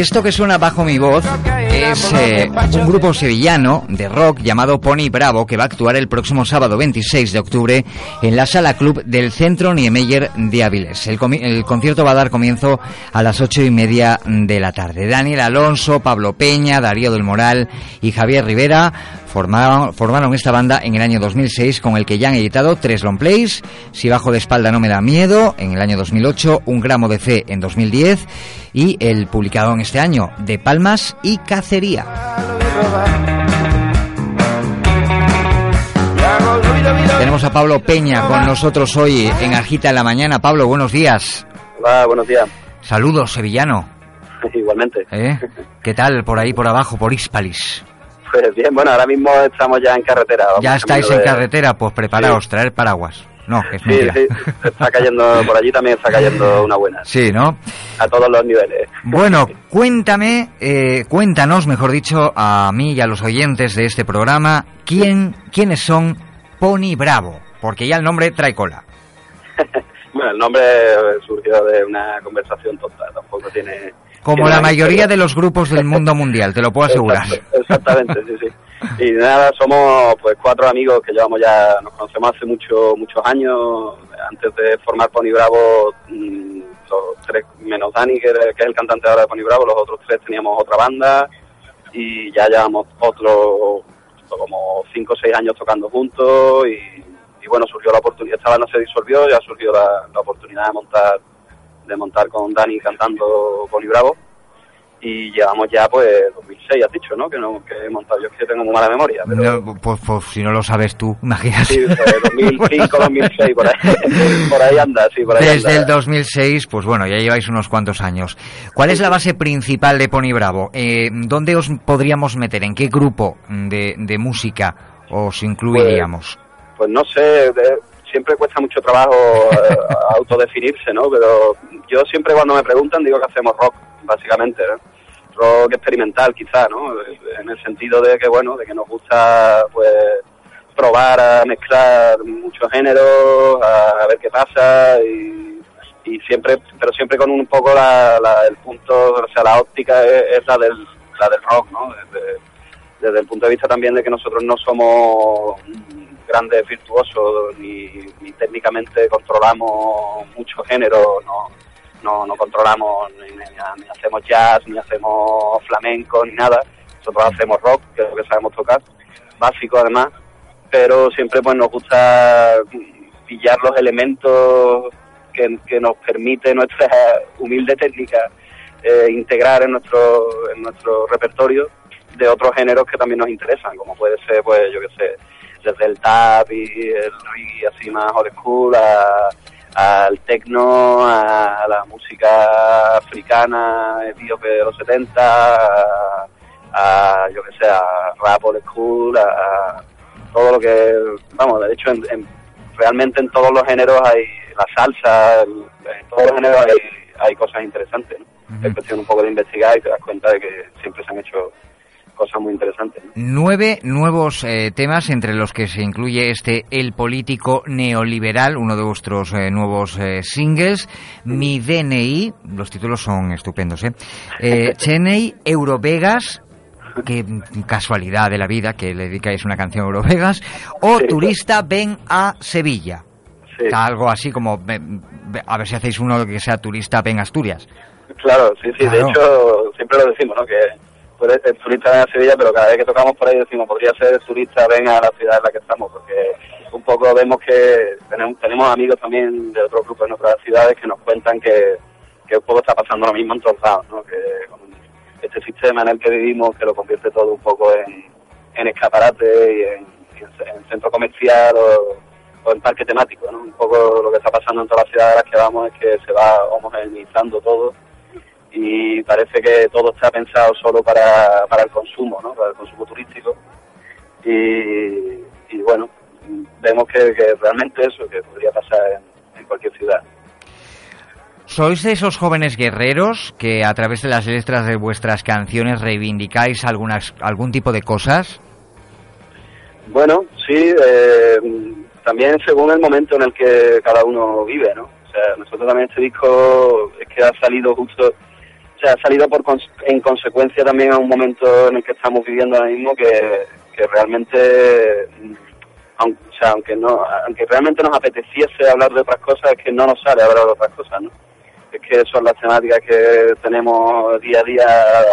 Esto que suena bajo mi voz es eh, un grupo sevillano de rock llamado Pony Bravo que va a actuar el próximo sábado 26 de octubre en la sala club del Centro Niemeyer de Áviles. El, concierto va a dar comienzo a las ocho y media de la tarde. Daniel Alonso, Pablo Peña, Darío del Moral y Javier Rivera formaron, formaron esta banda en el año 2006 con el que ya han editado tres long plays, Si bajo de espalda no me da miedo en el año 2008, Un gramo de fe en 2010 y el publicado en este año, De Palmas y Cacería. Tenemos a Pablo Peña con nosotros hoy en Agita en la Mañana. Pablo, buenos días. Hola, buenos días. Saludos, sevillano. <laughs> Igualmente. ¿Eh? ¿Qué tal por ahí, por abajo, por Hispalis? Pues bien, bueno, ahora mismo estamos ya en carretera. vamos ¿Ya estáis en de- carretera? Pues preparaos, traer paraguas. No, que es Sí, sí, está cayendo, por allí también está cayendo <laughs> una buena. Sí, ¿no? A todos los niveles. Bueno, cuéntame, eh, cuéntanos, mejor dicho, a mí y a los oyentes de este programa, quién, quiénes son Pony Bravo, porque ya el nombre trae cola. <laughs> Bueno, el nombre surgió de una conversación tonta, tampoco tiene... Como la mayoría de los grupos del mundo mundial, te lo puedo <laughs> asegurar. Exacto, exactamente, sí, sí. Y nada, somos pues cuatro amigos que llevamos ya, nos conocemos hace mucho, muchos años. Antes de formar Pony Bravo, mm, los tres, menos Dani, que, es el cantante ahora de Pony Bravo, los otros tres teníamos otra banda. Y ya llevamos otro, como cinco o seis años tocando juntos. Y, y bueno, surgió la oportunidad, esta banda se disolvió, ya surgió la, la oportunidad de montar de montar con Dani cantando Pony Bravo y llevamos ya pues 2006 has dicho no que no que he montado yo es que tengo muy mala memoria pero No, pues, pues si no lo sabes tú, <laughs> imagínate. sí pues, 2005 2006 <laughs> por ahí <laughs> por ahí anda sí por ahí Desde anda. el 2006, pues bueno, ya lleváis unos cuantos años. ¿Cuál es la base principal de Pony Bravo? Eh, ¿Dónde os podríamos meter? ¿En qué grupo de, de música os incluiríamos? pues no sé de- siempre cuesta mucho trabajo eh, <laughs> autodefinirse no pero yo siempre cuando me preguntan digo que hacemos rock básicamente rock experimental quizá no en el sentido de que bueno de que nos gusta pues probar a mezclar muchos géneros a, a ver qué pasa y, y siempre pero siempre con un poco la, la- el punto o sea la óptica es, la del la del rock no desde, el punto de vista también de que nosotros no somos grandes virtuosos ni, ni técnicamente controlamos muchos géneros no no, no controlamos ni, hacemos jazz ni hacemos flamenco ni nada. Nosotros hacemos rock que es lo que sabemos tocar básico además pero siempre pues nos gusta pillar los elementos que, que nos permite nuestra humilde técnica eh, integrar en nuestro en nuestro repertorio de otros géneros que también nos interesan como puede ser pues yo qué sé desde el tap y el reggae así más old school a- al techno a la música africana etíope de los 70 a, a, yo que sé a rap old school a, a todo lo que vamos de hecho en, en- realmente en todos los géneros hay la salsa el- en todos los géneros hay, hay cosas interesantes ¿no? es cuestión un poco de investigar y te das cuenta de que siempre se han hecho cosas muy interesantes ¿no? Nueve nuevos eh, temas, entre los que se incluye este El político neoliberal, uno de vuestros eh, nuevos eh, singles, Mi DNI, los títulos son estupendos, ¿eh? eh <laughs> Cheney, Eurovegas, qué casualidad de la vida que le dedicáis una canción a Eurovegas. O Turista, ven a Sevilla. Algo así como, a ver si hacéis uno que sea Turista, ven a Asturias. Claro, sí, sí. De hecho, siempre lo decimos, ¿no? Que ser turista ven a Sevilla, pero cada vez que tocamos por ahí decimos, podría ser turista ven a la ciudad en la que estamos, porque un poco vemos que tenemos, tenemos amigos también de otros grupos en otras ciudades que nos cuentan que, que un poco está pasando lo mismo en todos lados, ¿no? Que con este sistema en el que vivimos, que lo convierte todo un poco en, en escaparate y en centro comercial o, o en parque temático, ¿no? Un poco lo que está pasando en todas las ciudades a las que vamos es que se va homogeneizando todo y parece que todo está pensado solo para, para el consumo, ¿no? Para el consumo turístico. Y, y bueno, vemos que, que realmente eso, que podría pasar en, en cualquier ciudad. ¿Sois de esos jóvenes guerreros que a través de las letras de vuestras canciones reivindicáis algunas, algún tipo de cosas? Bueno, sí, eh, también según el momento en el que cada uno vive, ¿no? O sea, nosotros también este disco es que ha salido justo, o sea, ha salido por cons- en consecuencia también a un momento en el que estamos viviendo ahora mismo que, que realmente, mm, aun- o sea, aunque no, aunque realmente nos apeteciese hablar de otras cosas, es que no nos sale hablar de otras cosas, ¿no? Es que son las temáticas que tenemos día a día,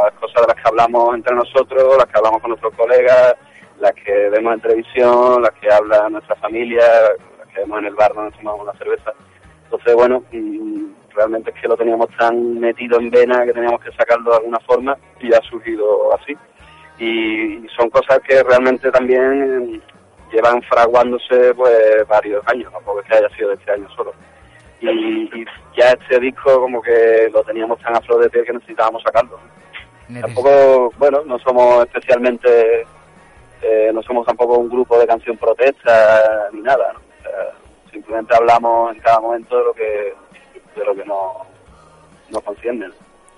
las cosas de las que hablamos entre nosotros, las que hablamos con nuestros colegas, las que vemos en televisión, las que habla nuestra familia, las que vemos en el bar donde tomamos una cerveza. Entonces, bueno, mm, realmente es que lo teníamos tan metido en vena que teníamos que sacarlo de alguna forma y ha surgido así. Y, son cosas que realmente también llevan fraguándose pues varios años, tampoco es que haya sido de este año solo. Y, y ya este disco como que lo teníamos tan a flor de piel que necesitábamos sacarlo. Tampoco, bueno, no somos especialmente, eh, no somos tampoco un grupo de canción protesta ni nada, ¿no? O sea, simplemente hablamos en cada momento de lo que, de lo que concierne. ¿no?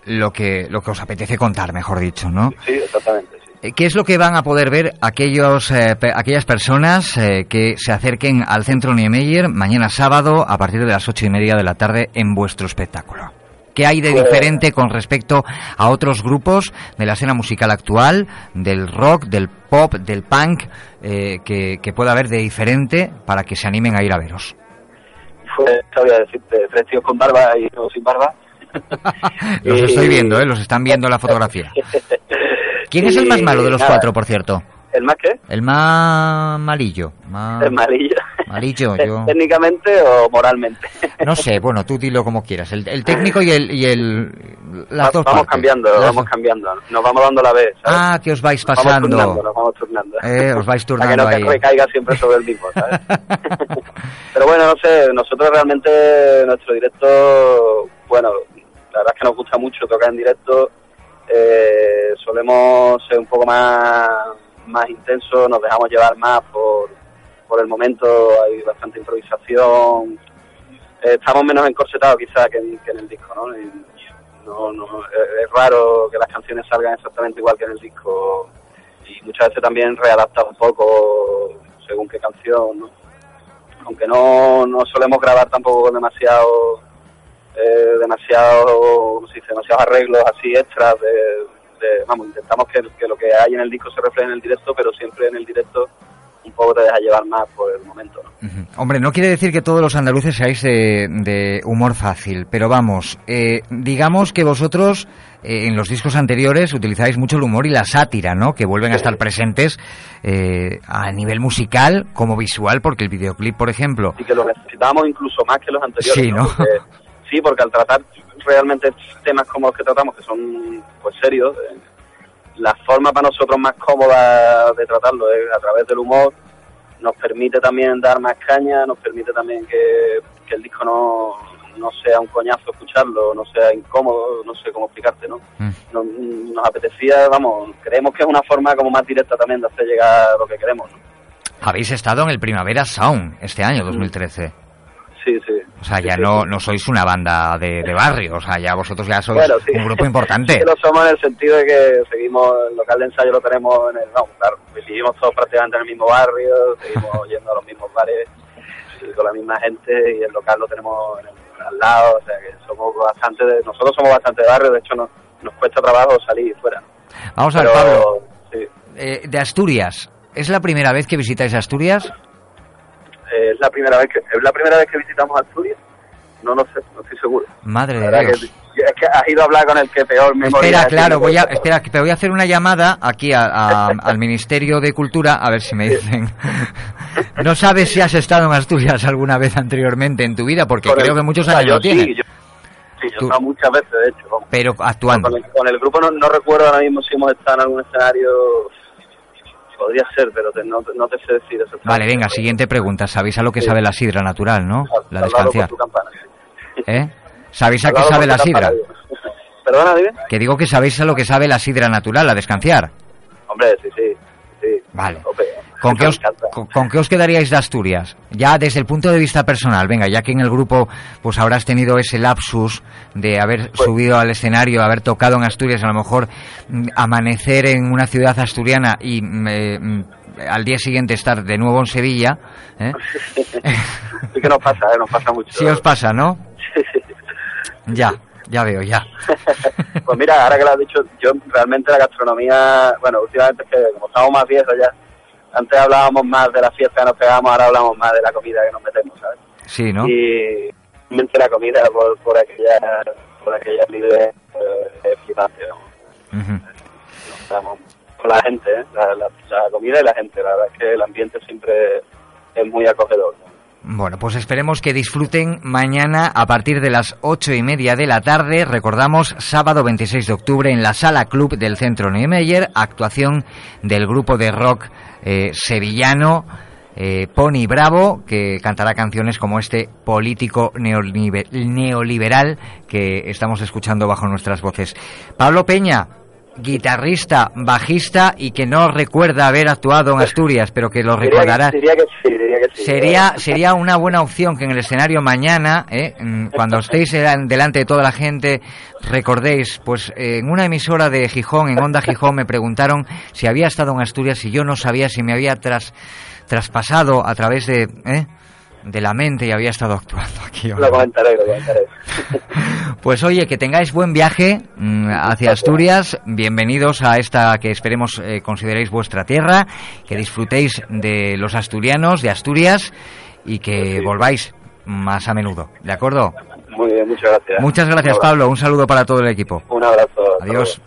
Lo que, lo que os apetece contar, mejor dicho, ¿no? Sí, exactamente. sí. Eh, ¿Qué es lo que van a poder ver aquellos, eh, pe- aquellas personas eh, que se acerquen al Centro Niemeyer mañana sábado a partir de las ocho y media de la tarde en vuestro espectáculo? ¿Qué hay de Pues- diferente con respecto a otros grupos de la escena musical actual, del rock, del pop, del punk, eh, que, que pueda haber de diferente para que se animen a ir a veros? Fue, sabría decirte, tres tíos con barba y uno sin barba. <laughs> Los estoy viendo, ¿eh? los están viendo en la fotografía. ¿Quién es el más malo de los nada, cuatro, por cierto? ¿El más qué? El más malillo. Más... El malillo. Malillo, <laughs> yo... ¿Técnicamente o moralmente? No sé, bueno, tú dilo como quieras. El, el técnico y el... Y el las dos vamos partes. cambiando, Las vamos cambiando. Nos vamos dando la vez, ¿sabes? Ah, que os vais Nos vamos pasando. turnando, nos vamos turnando. Eh, os vais <laughs> Para que turnando no te recaiga siempre sobre el mismo, ¿sabes? Pero bueno, no sé, nosotros realmente nuestro directo, bueno, la verdad es que nos gusta mucho tocar en directo. Eh, solemos ser un poco más, más intensos, nos dejamos llevar más por, por el momento, hay bastante improvisación. Eh, estamos menos encorsetados quizá que que en el disco, ¿no? No, no, es raro que las canciones salgan exactamente igual que en el disco y muchas veces también readapta un poco según qué canción, ¿no? Aunque no, no solemos grabar tampoco con demasiado, eh, demasiado, demasiados arreglos así extras de, de- vamos, intentamos que lo que hay en el disco se refleje en el directo, pero siempre en el directo un poco te deja llevar más por el momento, ¿no? Hombre, no quiere decir que todos los andaluces seáis de, de humor fácil, pero vamos, eh, digamos que vosotros eh, en los discos anteriores utilizáis mucho el humor y la sátira, ¿no? Que vuelven a estar presentes eh, a nivel musical como visual, porque el videoclip, por ejemplo, y que lo necesitamos incluso más que los anteriores. Sí, ¿no? Porque- sí, porque al tratar realmente temas como los que tratamos, que son pues serios, eh, la forma para nosotros más cómoda de tratarlo es a través del humor, nos permite también dar más caña, nos permite también que, que el disco no, no sea un coñazo escucharlo, no sea incómodo, no sé cómo explicarte, ¿no? Nos, nos apetecía, vamos, creemos que es una forma como más directa también de hacer llegar lo que queremos, ¿no? habéis estado en el Primavera Sound este año, 2013. Sí, sí. O sea, ya no, no sois una banda de, de barrio, o sea, ya vosotros ya sois Bueno, un grupo importante. <laughs> Sí, lo somos en el sentido de que seguimos, el local de ensayo lo tenemos en el, no, claro, vivimos todos prácticamente en el mismo barrio, seguimos <laughs> yendo a los mismos bares y con la misma gente y el local lo tenemos en el- al lado, o sea que somos bastante, de- nosotros somos bastante de barrio, de hecho nos, nos cuesta trabajo salir fuera. Vamos a ver, Pablo. eh, de Asturias. ¿Es la primera vez que visitáis Asturias? Eh, es la primera vez que es la primera vez que visitamos Asturias. No lo sé, no estoy seguro. Madre de Dios. que- es que has ido a hablar con el que peor memoria Espera, claro, voy a, espera, que te voy a hacer una llamada aquí a- a- al Ministerio de Cultura a ver si me dicen. No sabes si has estado en Asturias alguna vez anteriormente en tu vida, porque el- creo que muchos años yo lo tienes. Sí, yo, sí, yo Tú- muchas veces, de hecho. vamos. Pero actuando. Con el, con el grupo no, no recuerdo ahora mismo si hemos estado en algún escenario. Podría ser, pero te- no, te- no te sé decir exactamente. Vale, venga, siguiente pregunta. ¿Sabéis a lo que Sí. sabe la sidra natural, no? La campana. ¿Eh? ¿Sabéis a qué sabe la sidra? <laughs> Perdona, dime. Que digo que sabéis a lo que sabe la sidra natural, la descanciar. Hombre, sí, sí. Vale. ¿Con qué, os, con, con qué os quedaríais de Asturias? Ya desde el punto de vista personal, venga, ya que en el grupo pues habrás tenido ese lapsus de haber Pues subido al escenario, haber tocado en Asturias, a lo mejor mm, amanecer en una ciudad asturiana y mm, eh, mm, al día siguiente estar de nuevo en Sevilla. ¿eh? <laughs> sí que nos pasa, ¿eh? nos pasa mucho. Sí os pasa, ¿no? Sí, <laughs> sí. Ya, ya veo, ya. <laughs> Pues mira, ahora que lo has dicho, yo realmente la gastronomía, bueno, últimamente es que como estamos más viejos ya, antes hablábamos más de la fiesta que nos pegábamos, ahora hablamos más de la comida que nos metemos, ¿sabes? Sí, ¿no? Y realmente la comida por, por aquella por aquella nivel eh, es flipante, con la gente, ¿eh? la, la- la comida y la gente, la verdad es que el ambiente siempre es muy acogedor. ¿no? Bueno, pues esperemos que disfruten mañana a partir de las ocho y media de la tarde. Recordamos, sábado 26 de octubre en la Sala Club del Centro Niemeyer, actuación del grupo de rock eh, sevillano eh, Pony Bravo, que cantará canciones como este político neolibe- neoliberal que estamos escuchando bajo nuestras voces. Pablo Peña, guitarrista, bajista y que no recuerda haber actuado en Asturias, pero que lo Diría que- recordará. Diría que sí, diría que sí. Sería, sería una buena opción que en el escenario mañana, ¿eh? Mm, cuando estéis <laughs> delan- delante de toda la gente, recordéis, pues eh, en una emisora de Gijón, en Onda Gijón, me preguntaron si había estado en Asturias y yo no sabía si me había tras, traspasado a través de, ¿eh? De la mente y había estado actuando aquí. Lo comentaré, lo comentaré. <laughs> Pues oye, que tengáis buen viaje mm, hacia Asturias. Bienvenidos a esta que esperemos eh, consideréis vuestra tierra. Que disfrutéis de los asturianos, de Asturias y que volváis más a menudo. ¿De acuerdo? Muy bien, muchas gracias. Muchas gracias, Un. Pablo. Un saludo para todo el equipo. Un abrazo. Adiós.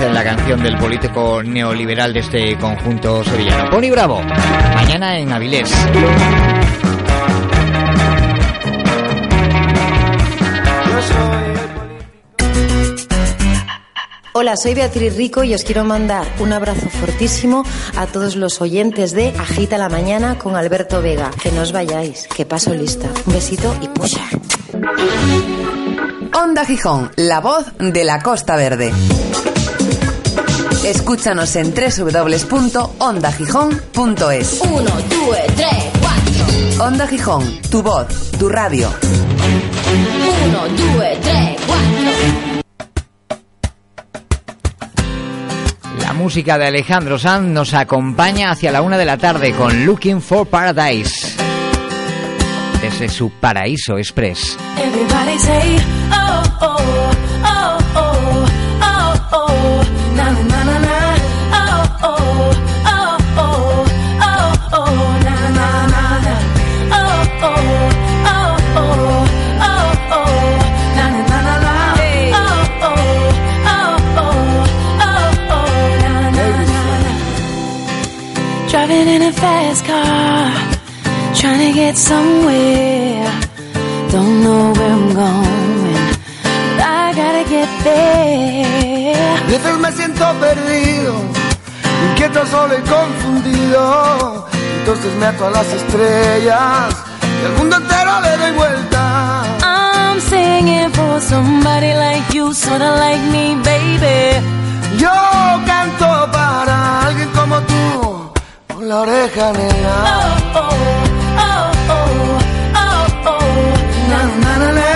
La canción del político neoliberal de este conjunto sevillano. Pony Bravo, mañana en Avilés. Hola, soy Beatriz Rico y os quiero mandar un abrazo fortísimo a todos los oyentes de Agita la Mañana con Alberto Vega. Que no os vayáis, que paso lista. Un besito y pucha. Onda Gijón, la voz de la Costa Verde. Escúchanos en www.ondagijón.es. Uno, dos, tres, cuatro. Onda Gijón, tu voz, tu radio. Uno, dos, tres, cuatro. La música de Alejandro Sanz nos acompaña hacia la una de la tarde con Looking for Paradise. desde su Paraíso Express. Everybody say, oh, oh, a fast car, trying to get somewhere. Don't know where I'm going, but I gotta get there. A veces me siento perdido, inquieto, solo y confundido. Entonces me ato a las estrellas y al mundo entero le doy vuelta. I'm singing for somebody like you, sorta like me, baby. Yo canto para alguien como tú, con la oreja negra. Oh, oh, oh, oh, oh, oh, na na na na.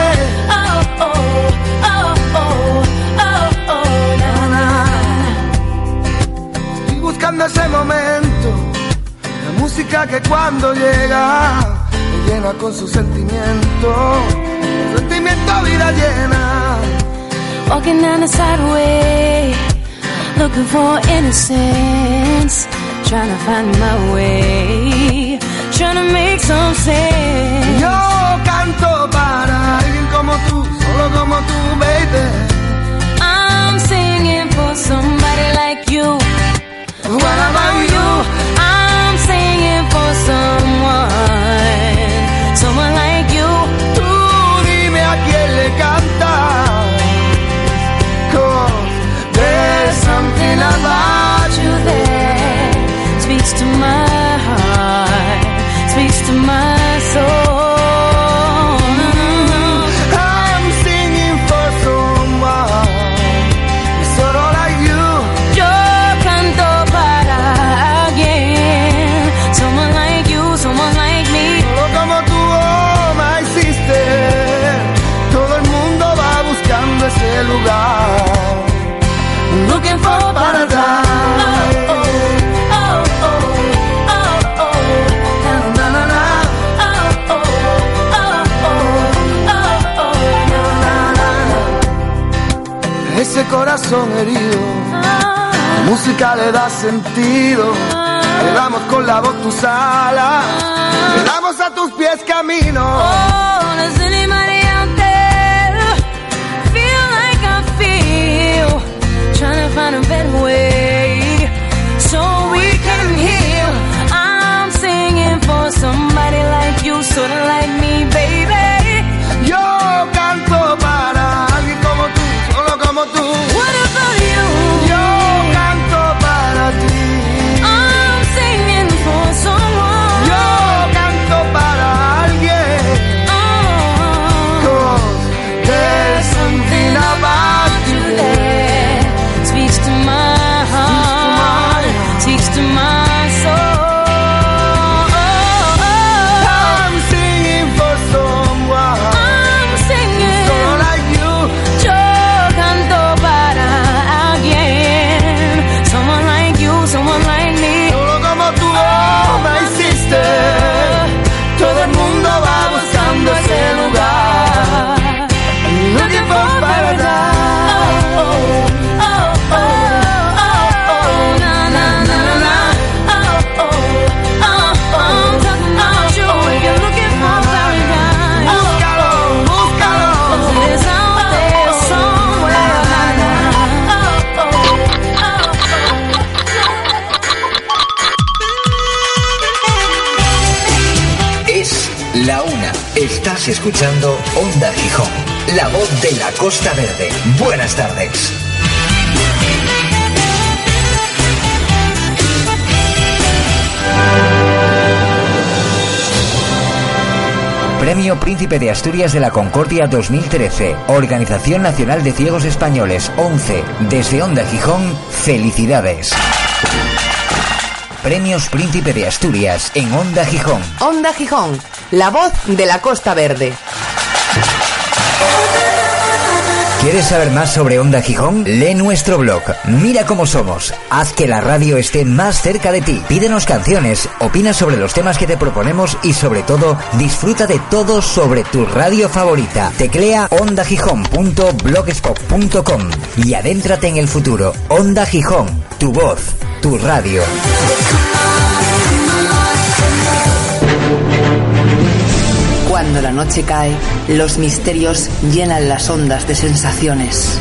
Buscando ese momento, la música que cuando llega me llena con su sentimiento, sentimiento vida llena. Walking down the sideway, looking for innocence. Trying to find my way, trying to make some sense. Yo canto para alguien como tú, solo como tú, baby. I'm singing for somebody like you. What about you? I'm singing for someone, someone like you. Tú dime a quién le cantas. 'Cause there's something about speaks to my heart, speaks to my soul. Corazón herido, la música le da sentido. Le damos con la voz tus alas, le damos a tus pies camino. Escuchando Onda Gijón, la voz de la Costa Verde. Buenas tardes. Premio Príncipe de Asturias de la Concordia 2013. Organización Nacional de Ciegos Españoles 11. Desde Onda Gijón, felicidades. Premios Príncipe de Asturias en Onda Gijón. Onda Gijón, la voz de la Costa Verde. ¿Quieres saber más sobre Onda Gijón? Lee nuestro blog. Mira cómo somos. Haz que la radio esté más cerca de ti. Pídenos canciones, opina sobre los temas que te proponemos y sobre todo, disfruta de todo sobre tu radio favorita. Teclea ondagijón.blogspot.com y adéntrate en el futuro. Onda Gijón, tu voz, tu radio. Cuando la noche cae, los misterios llenan las ondas de sensaciones.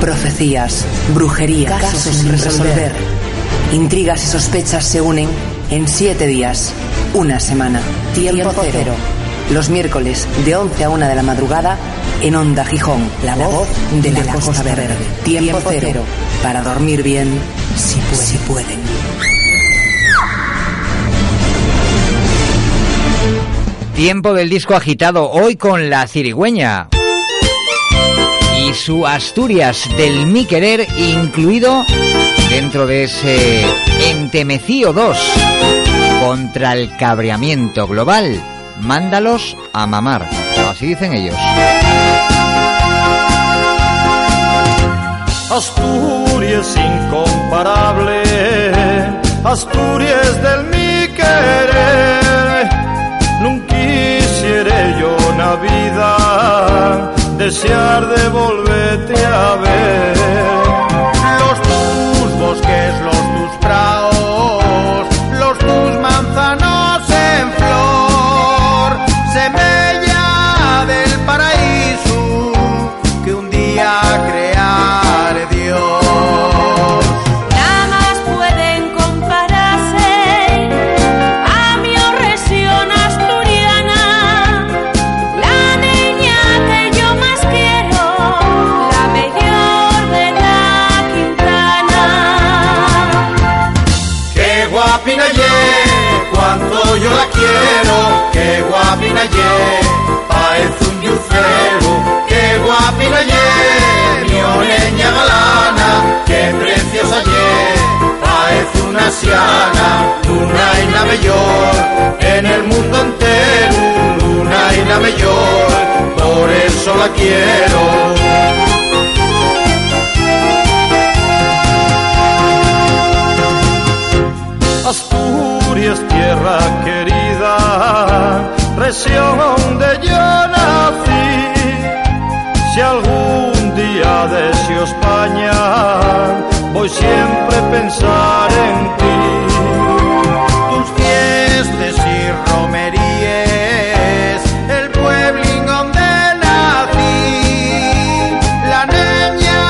Profecías, brujería, casos, sin resolver. Intrigas y sospechas se unen en siete días, una semana. Tiempo, cero. Los miércoles de 11 a 1 de la madrugada en Onda Gijón, la voz de, la, Costa Verde. Tiempo, cero. Para dormir bien, si pueden. Si pueden. Tiempo del disco agitado hoy con la cirigüeña. Y su Asturias del Mi Querer incluido dentro de ese Entemecío 2 contra el cabreamiento global. Mándalos a mamar. Así dicen ellos. Asturias incomparable, Asturias del mi querer. Vida desear de volverte a ver. Quiero, qué guapina ye, parece un yucero, qué guapina ye, mi oreña galana, qué preciosa ye, parece una siana, luna y la mayor, en el mundo entero, luna y la mayor, por eso la quiero. Asturias, tierra querida, región donde yo nací. Si algún día deseo España, voy siempre a pensar en ti. Tus fiestas y romerías, el pueblín donde nací, la niña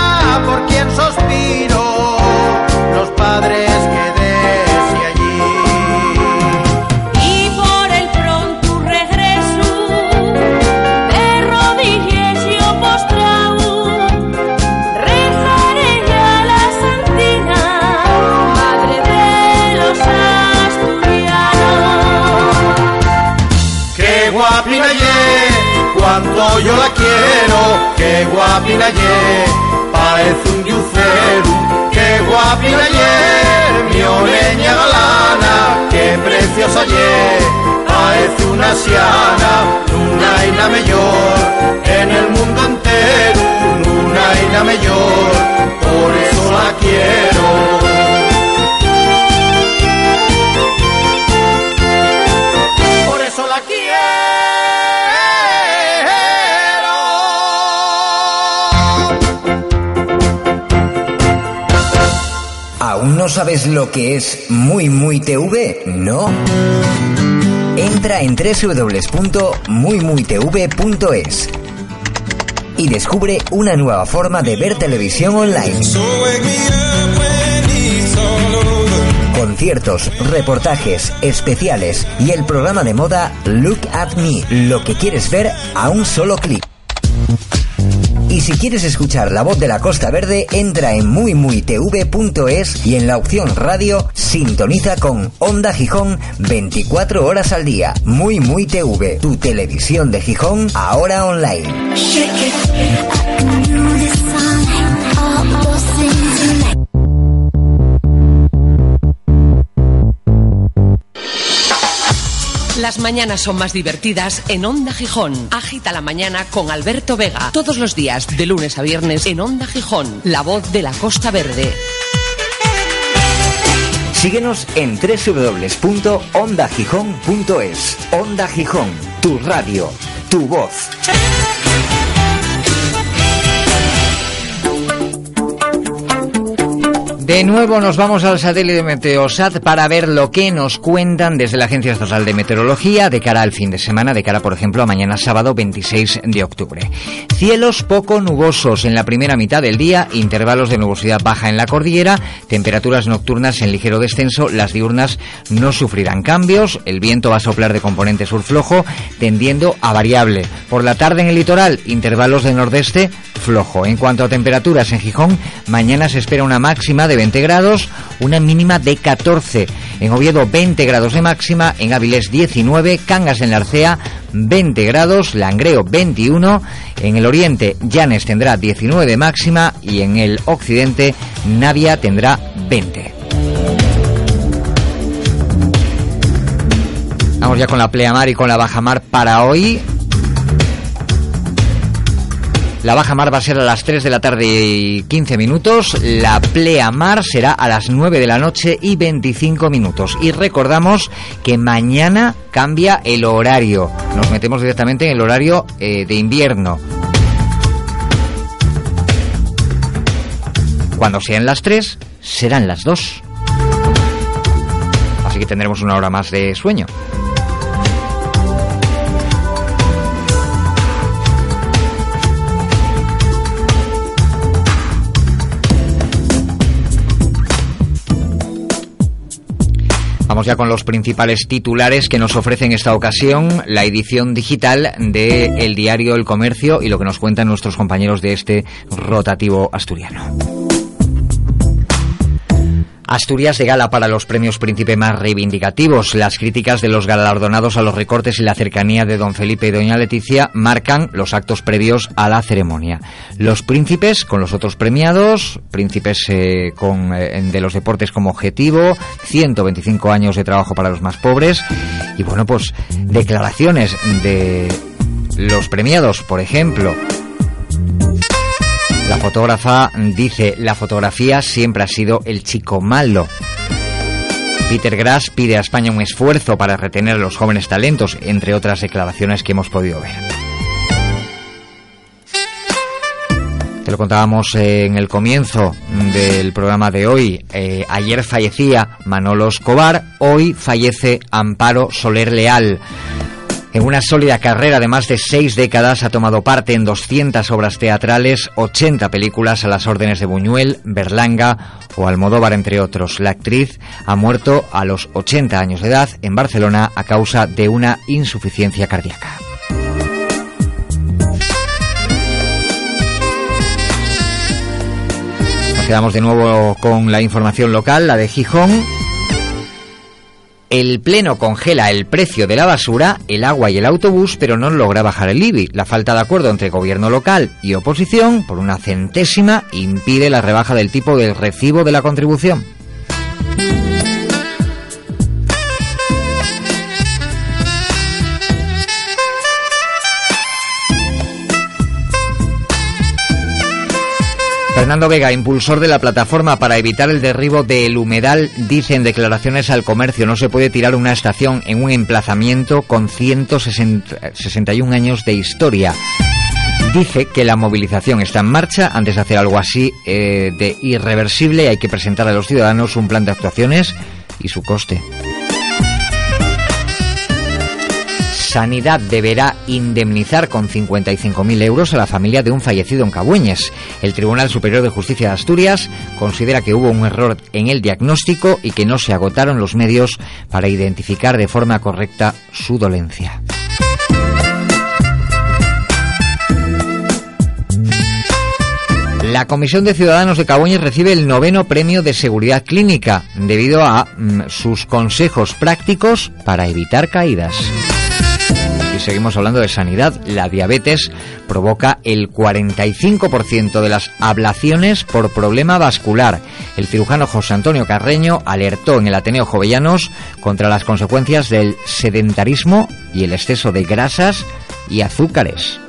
por quien suspiro, los padres que Qué guapina ye, cuánto yo la quiero, qué guapina ye, parece un yucero, qué guapina ye, mi oreña galana, qué preciosa ye, parece una siana, luna y la mayor, en el mundo entero, luna y la mayor, por eso la quiero. No sabes lo que es Muy Muy TV? ¿No? Entra en www.muymuytv.es y descubre una nueva forma de ver televisión online. Conciertos, reportajes, especiales y el programa de moda Look at Me, lo que quieres ver a un solo clic. Y si quieres escuchar la voz de la Costa Verde, entra en muymuytv.es y en la opción radio sintoniza con Onda Gijón 24 horas al día. Muy Muy TV, tu televisión de Gijón ahora online. Las mañanas son más divertidas en Onda Gijón. Agita la mañana con Alberto Vega. Todos los días, de lunes a viernes, en Onda Gijón. La voz de la Costa Verde. Síguenos en www.ondagijón.es. Onda Gijón, tu radio, tu voz. De nuevo nos vamos al satélite Meteosat para ver lo que nos cuentan desde la Agencia Estatal de Meteorología de cara al fin de semana, de cara por ejemplo a mañana sábado 26 de octubre. Cielos poco nubosos en la primera mitad del día, intervalos de nubosidad baja en la cordillera, temperaturas nocturnas en ligero descenso, las diurnas no sufrirán cambios, el viento va a soplar de componente sur flojo, tendiendo a variable. Por la tarde en el litoral, intervalos de nordeste flojo. En cuanto a temperaturas en Gijón, mañana se espera una máxima de 20 grados, una mínima de 14. En Oviedo 20 grados de máxima, en Avilés 19, Cangas en la Arcea 20 grados, Langreo 21, en el oriente Llanes tendrá 19 de máxima y en el occidente Navia tendrá 20. Vamos ya con la pleamar y con la bajamar para hoy. La baja mar va a ser a las 3 de la tarde y 15 minutos. La pleamar será a las 9 de la noche y 25 minutos. Y recordamos que mañana cambia el horario. Nos metemos directamente en el horario eh, de invierno. Cuando sean las 3, serán las 2. Así que tendremos una hora más de sueño. Vamos ya con los principales titulares que nos ofrece en esta ocasión la edición digital de El Diario El Comercio y lo que nos cuentan nuestros compañeros de este rotativo asturiano. Asturias de gala para los premios Príncipe más reivindicativos. Las críticas de los galardonados a los recortes y la cercanía de don Felipe y doña Leticia marcan los actos previos a la ceremonia. Los príncipes con los otros premiados, príncipes eh, eh, de los deportes como objetivo, 125 años de trabajo para los más pobres y bueno, pues declaraciones de los premiados, por ejemplo, la fotógrafa dice, la fotografía siempre ha sido el chico malo. Peter Grass pide a España un esfuerzo para retener a los jóvenes talentos, entre otras declaraciones que hemos podido ver. Te lo contábamos en el comienzo del programa de hoy. Eh, ayer fallecía Manolo Escobar, hoy fallece Amparo Soler Leal. En una sólida carrera de más de seis décadas ha tomado parte en 200 obras teatrales, 80 películas a las órdenes de Buñuel, Berlanga o Almodóvar, entre otros. La actriz ha muerto a los 80 años de edad en Barcelona a causa de una insuficiencia cardíaca. Nos quedamos de nuevo con la información local, la de Gijón. El Pleno congela el precio de la basura, el agua y el autobús, pero no logra bajar el IBI. La falta de acuerdo entre gobierno local y oposición, por una centésima, impide la rebaja del tipo del recibo de la contribución. Fernando Vega, impulsor de la plataforma para evitar el derribo del humedal, dice en declaraciones al comercio no se puede tirar una estación en un emplazamiento con 161 años de historia. Dice que la movilización está en marcha. Antes de hacer algo así eh, de irreversible hay que presentar a los ciudadanos un plan de actuaciones y su coste. Sanidad deberá indemnizar con 55.000 euros a la familia de un fallecido en Cabueñes. El Tribunal Superior de Justicia de Asturias considera que hubo un error en el diagnóstico y que no se agotaron los medios para identificar de forma correcta su dolencia. La Comisión de Ciudadanos de Cabueñes recibe el noveno premio de seguridad clínica debido a mm, sus consejos prácticos para evitar caídas. Seguimos hablando de sanidad. La diabetes provoca el 45% de las ablaciones por problema vascular. El cirujano José Antonio Carreño alertó en el Ateneo Jovellanos contra las consecuencias del sedentarismo y el exceso de grasas y azúcares.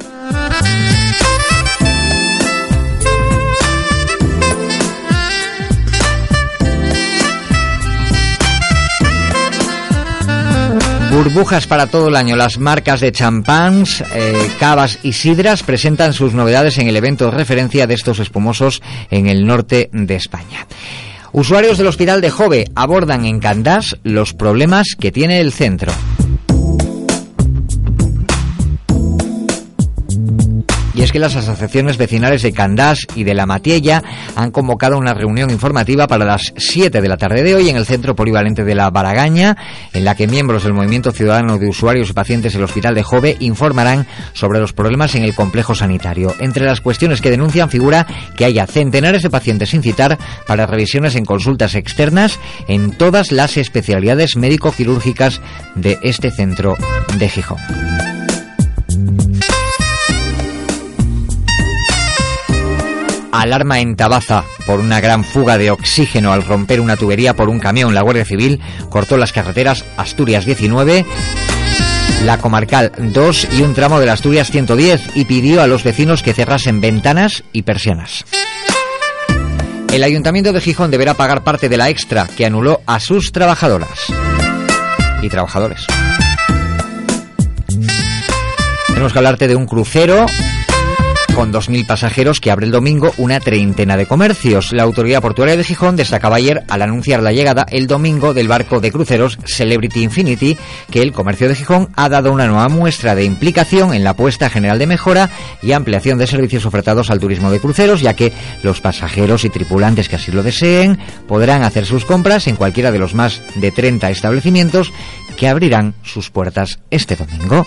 Burbujas para todo el año. Las marcas de champáns, eh, cavas y sidras presentan sus novedades en el evento de referencia de estos espumosos en el norte de España. Usuarios del Hospital de Jove abordan en Candás los problemas que tiene el centro. Es que las asociaciones vecinales de Candás y de La Matiella han convocado una reunión informativa para las 7 de la tarde de hoy en el Centro Polivalente de la Baragaña, en la que miembros del Movimiento Ciudadano de Usuarios y Pacientes del Hospital de Jove informarán sobre los problemas en el complejo sanitario. Entre las cuestiones que denuncian figura que haya centenares de pacientes sin citar para revisiones en consultas externas en todas las especialidades médico-quirúrgicas de este centro de Gijón. Alarma en Tabaza por una gran fuga de oxígeno al romper una tubería por un camión. La Guardia Civil cortó las carreteras Asturias 19, la Comarcal 2 y un tramo de la Asturias 110 y pidió a los vecinos que cerrasen ventanas y persianas. El Ayuntamiento de Gijón deberá pagar parte de la extra que anuló a sus trabajadoras y trabajadores. Tenemos que hablarte de un crucero con 2.000 pasajeros que abre el domingo una treintena de comercios. La Autoridad Portuaria de Gijón destacaba ayer al anunciar la llegada el domingo del barco de cruceros Celebrity Infinity que el comercio de Gijón ha dado una nueva muestra de implicación en la apuesta general de mejora y ampliación de servicios ofertados al turismo de cruceros, ya que los pasajeros y tripulantes que así lo deseen podrán hacer sus compras en cualquiera de los más de 30 establecimientos que abrirán sus puertas este domingo.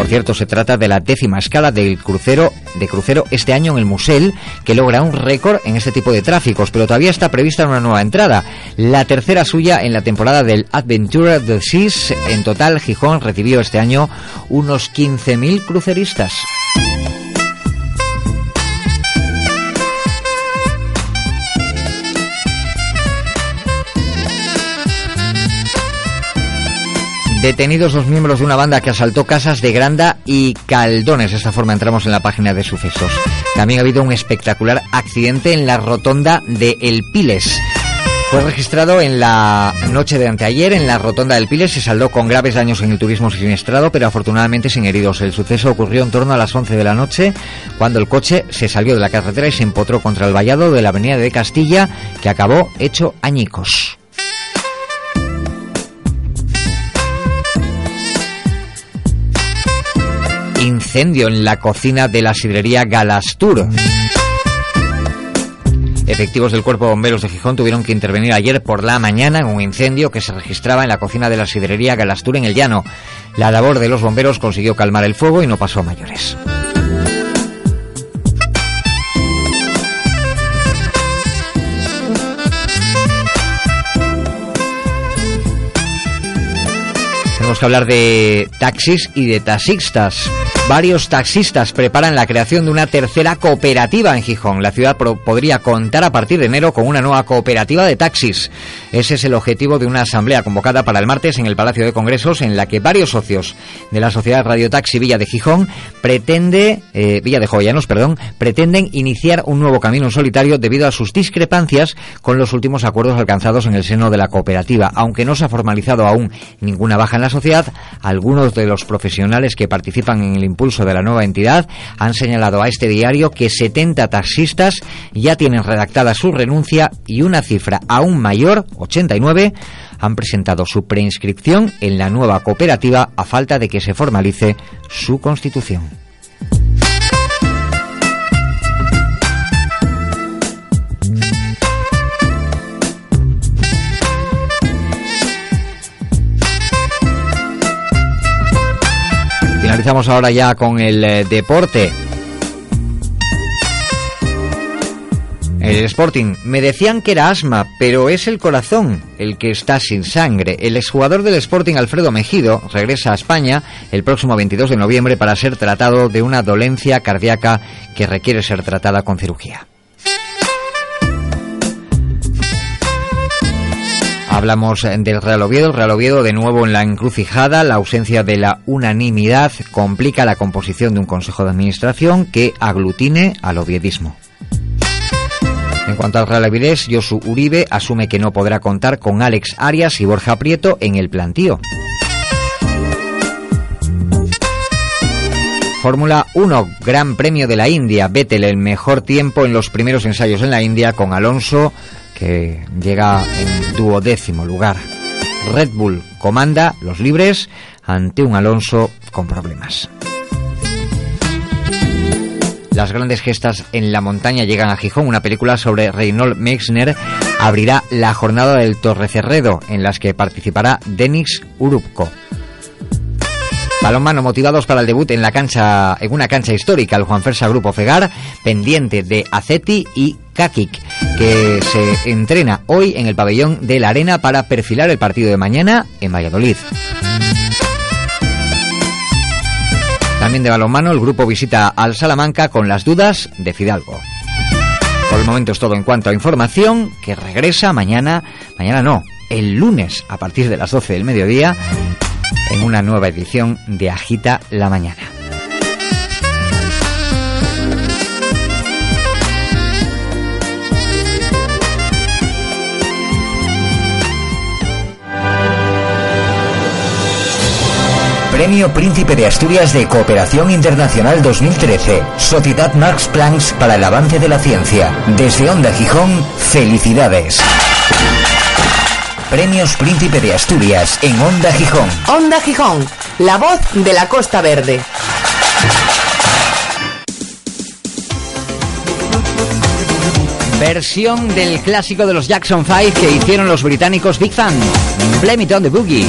Por cierto, se trata de la décima escala del crucero de crucero este año en el Musel, que logra un récord en este tipo de tráficos, pero todavía está prevista una nueva entrada, la tercera suya en la temporada del Adventure of the Seas. En total, Gijón recibió este año unos 15.000 cruceristas. Detenidos los miembros de una banda que asaltó casas de Granda y Caldones. De esta forma entramos en la página de sucesos. También ha habido un espectacular accidente en la rotonda de El Piles. Fue registrado en la noche de anteayer en la rotonda del Piles. Se saldó con graves daños en el turismo siniestrado, pero afortunadamente sin heridos. El suceso ocurrió en torno a las 11 de la noche, cuando el coche se salió de la carretera y se empotró contra el vallado de la avenida de Castilla, que acabó hecho añicos. Incendio en la cocina de la sidrería Galastur. Efectivos del Cuerpo de Bomberos de Gijón tuvieron que intervenir ayer por la mañana en un incendio que se registraba en la cocina de la sidrería Galastur en el llano. La labor de los bomberos consiguió calmar el fuego y no pasó a mayores. Tenemos que hablar de taxis y de taxistas. Varios taxistas preparan la creación de una tercera cooperativa en Gijón. La ciudad podría contar a partir de enero con una nueva cooperativa de taxis. Ese es el objetivo de una asamblea convocada para el martes en el Palacio de Congresos en la que varios socios de la Sociedad Radio Taxi Villa de Gijón pretende, eh, Villa de Jovellanos, perdón, pretenden iniciar un nuevo camino en solitario debido a sus discrepancias con los últimos acuerdos alcanzados en el seno de la cooperativa. Aunque no se ha formalizado aún ninguna baja en la sociedad, algunos de los profesionales que participan en el impulso de la nueva entidad han señalado a este diario que 70 taxistas ya tienen redactada su renuncia y una cifra aún mayor, 89, han presentado su preinscripción en la nueva cooperativa a falta de que se formalice su constitución. Finalizamos ahora ya con el eh, deporte. El Sporting. Me decían que era asma, pero es el corazón el que está sin sangre. El exjugador del Sporting, Alfredo Mejido, regresa a España el próximo 22 de noviembre para ser tratado de una dolencia cardíaca que requiere ser tratada con cirugía. Hablamos del Real Oviedo. El Real Oviedo de nuevo en la encrucijada. La ausencia de la unanimidad complica la composición de un Consejo de Administración que aglutine al oviedismo. En cuanto al Real Avilés, Josu Uribe asume que no podrá contar con Alex Arias y Borja Prieto en el plantío. Fórmula 1, Gran Premio de la India. Vettel el mejor tiempo en los primeros ensayos en la India con Alonso que llega en duodécimo lugar. Red Bull comanda los libres ante un Alonso con problemas. Las grandes gestas en la montaña llegan a Gijón. Una película sobre Reynold Meixner abrirá la jornada del Torrecerredo, en las que participará Denis Urupko. Balonmano motivados para el debut en la cancha, en una cancha histórica, el Juan Fersa Grupo Fegar, pendiente de Aceti y Kakik, que se entrena hoy en el pabellón de la Arena para perfilar el partido de mañana en Valladolid. También de balonmano, el grupo visita al Salamanca con las dudas de Fidalgo. Por el momento es todo en cuanto a información, que regresa mañana, mañana no, el lunes a partir de las 12 del mediodía, en una nueva edición de Agita la Mañana. Premio Príncipe de Asturias de Cooperación Internacional 2013. Sociedad Max Planck para el avance de la ciencia. Desde Onda Gijón, felicidades. Premios Príncipe de Asturias en Onda Gijón. Onda Gijón, la voz de la Costa Verde. Versión del clásico de los Jackson 5 que hicieron los británicos Big Fan. Blame it on the boogie.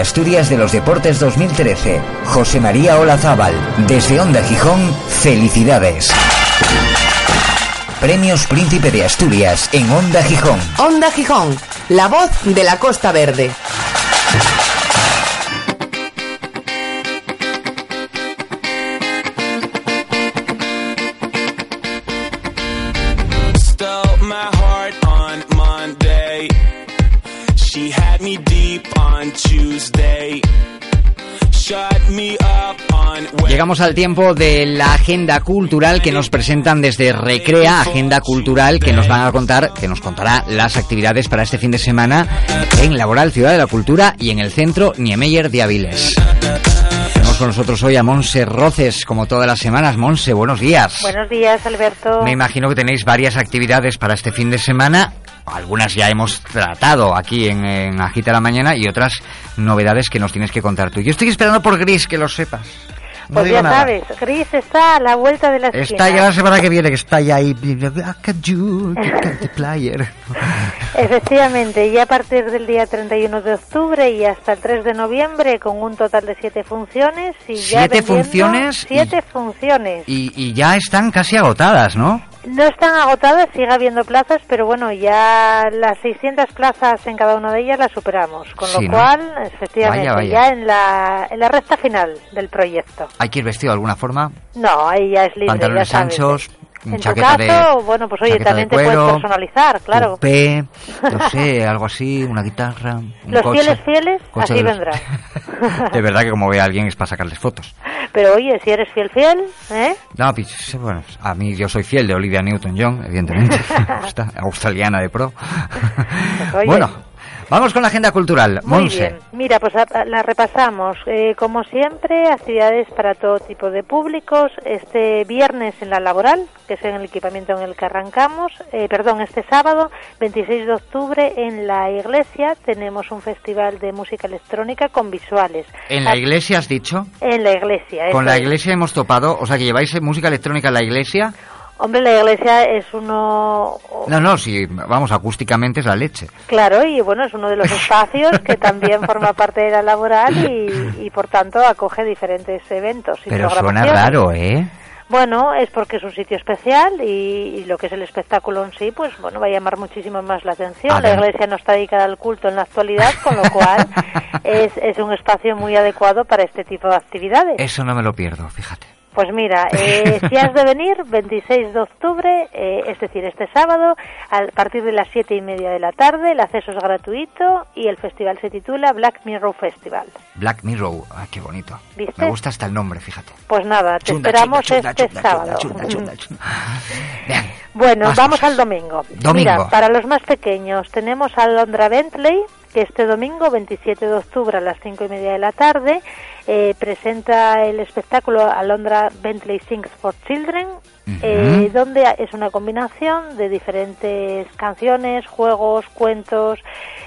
Asturias de los Deportes 2013, José María Olazábal. Desde Onda Gijón, felicidades. Premios Príncipe de Asturias en Onda Gijón. Onda Gijón, la voz de la Costa Verde. Llegamos al tiempo de la agenda cultural que nos presentan desde Recrea, agenda cultural que nos van a contar, que nos contará las actividades para este fin de semana en Laboral Ciudad de la Cultura y en el centro Niemeyer de Aviles. Tenemos con nosotros hoy a Monse Roces, como todas las semanas. Monse, buenos días. Buenos días, Alberto. Me imagino que tenéis varias actividades para este fin de semana. Algunas ya hemos tratado aquí en, en Agita la Mañana y otras novedades que nos tienes que contar tú. Yo estoy esperando por Gris, que lo sepas. No Pues ya nada. sabes, Gris está a la vuelta de la esquina. Está ya la semana que viene, que está ya ahí. Player. <laughs> Efectivamente, y a partir del día 31 de octubre y hasta el 3 de noviembre, con un total de siete funciones. Y ya ¿Siete vendiendo funciones? Siete funciones. Y, y ya están casi agotadas, ¿no? No están agotadas, sigue habiendo plazas, pero bueno, ya las 600 plazas en cada una de ellas las superamos. Con Sí, lo ¿no? cual, efectivamente, Vaya, vaya. ya en la, en la recta final del proyecto. Hay que ir vestido de alguna forma. No, ahí ya es libre. Pantalones ya sabes. anchos, En tu chaqueta caso, de. bueno, pues oye, también de te cuero, puedes personalizar, claro. tupé, no sé, <laughs> algo así, una guitarra. Un Los coche. fieles fieles, Coche así de los- vendrá. De <laughs> verdad que como ve a alguien es para sacarles fotos. Pero oye, si eres fiel fiel, ¿eh? No, pues, bueno, a mí yo soy fiel de Olivia Newton-John, evidentemente. <laughs> Australiana de pro. Pues, oye. Bueno, vamos con la agenda cultural. Muy Monse. bien. Mira, pues a- a- la repasamos. Eh, como siempre, actividades para todo tipo de públicos. Este viernes en la laboral, que es en el equipamiento en el que arrancamos. Eh, perdón, este sábado, 26 de octubre, en la iglesia tenemos un festival de música electrónica con visuales. En la Ah, iglesia has dicho. En la iglesia. Con la es. iglesia hemos topado, o sea que lleváis música electrónica en la iglesia. Hombre, la iglesia es uno No, no, si vamos, acústicamente es la leche. Claro, y bueno, es uno de los <laughs> espacios que también forma parte de la laboral y, y, por tanto acoge diferentes eventos. Y Pero suena raro, ¿eh? Bueno, es porque es un sitio especial y, y lo que es el espectáculo en sí, pues bueno, va a llamar muchísimo más la atención. La iglesia no está dedicada al culto en la actualidad, con lo cual <laughs> es, es un espacio muy adecuado para este tipo de actividades. Eso no me lo pierdo, fíjate. Pues mira, <laughs> eh, si has de venir, 26 de octubre, eh, es decir, este sábado, a partir de las siete y media de la tarde, el acceso es gratuito y el festival se titula Black Mirror Festival. Black Mirror, ah, qué bonito. ¿Viste? Me gusta hasta el nombre, fíjate. Pues nada, te Chunda, esperamos chunda, este chunda, sábado. <laughs> Bien, Bueno, Más vamos al domingo. Domingo. Mira, para los más pequeños tenemos a Londra Bentley, que este domingo, 27 de octubre a las cinco y media de la tarde, eh, presenta el espectáculo Alondra Bentley Sings for Children, eh, donde es una combinación de diferentes canciones, juegos, cuentos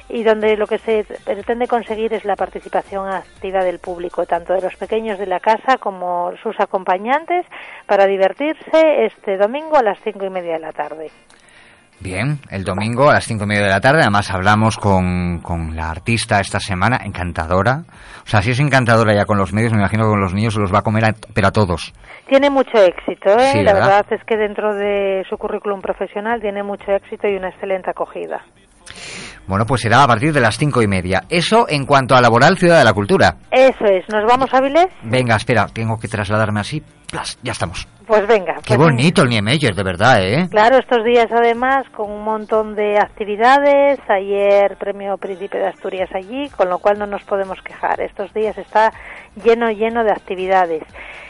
y donde lo que se pretende conseguir es la participación activa del público, tanto de los pequeños de la casa como sus acompañantes, para divertirse este domingo a las cinco y media de la tarde. Bien, el domingo a las cinco y media de la tarde, además hablamos con, con la artista esta semana, encantadora. O sea, si es encantadora ya con los medios, me imagino que con los niños se los va a comer, a- pero a todos. Tiene mucho éxito, ¿eh? Sí, la ¿verdad? verdad es que dentro de su currículum profesional tiene mucho éxito y una excelente acogida. Bueno, pues será a partir de las cinco y media. Eso en cuanto a Laboral Ciudad de la Cultura. Eso es, ¿nos vamos a Avilés? Venga, espera, tengo que trasladarme así. Plas, ya estamos. Pues venga. Qué pues bonito el Niemeyer, de verdad, ¿eh? Claro, estos días además con un montón de actividades, ayer premio Príncipe de Asturias allí, con lo cual no nos podemos quejar. Estos días está lleno, lleno de actividades.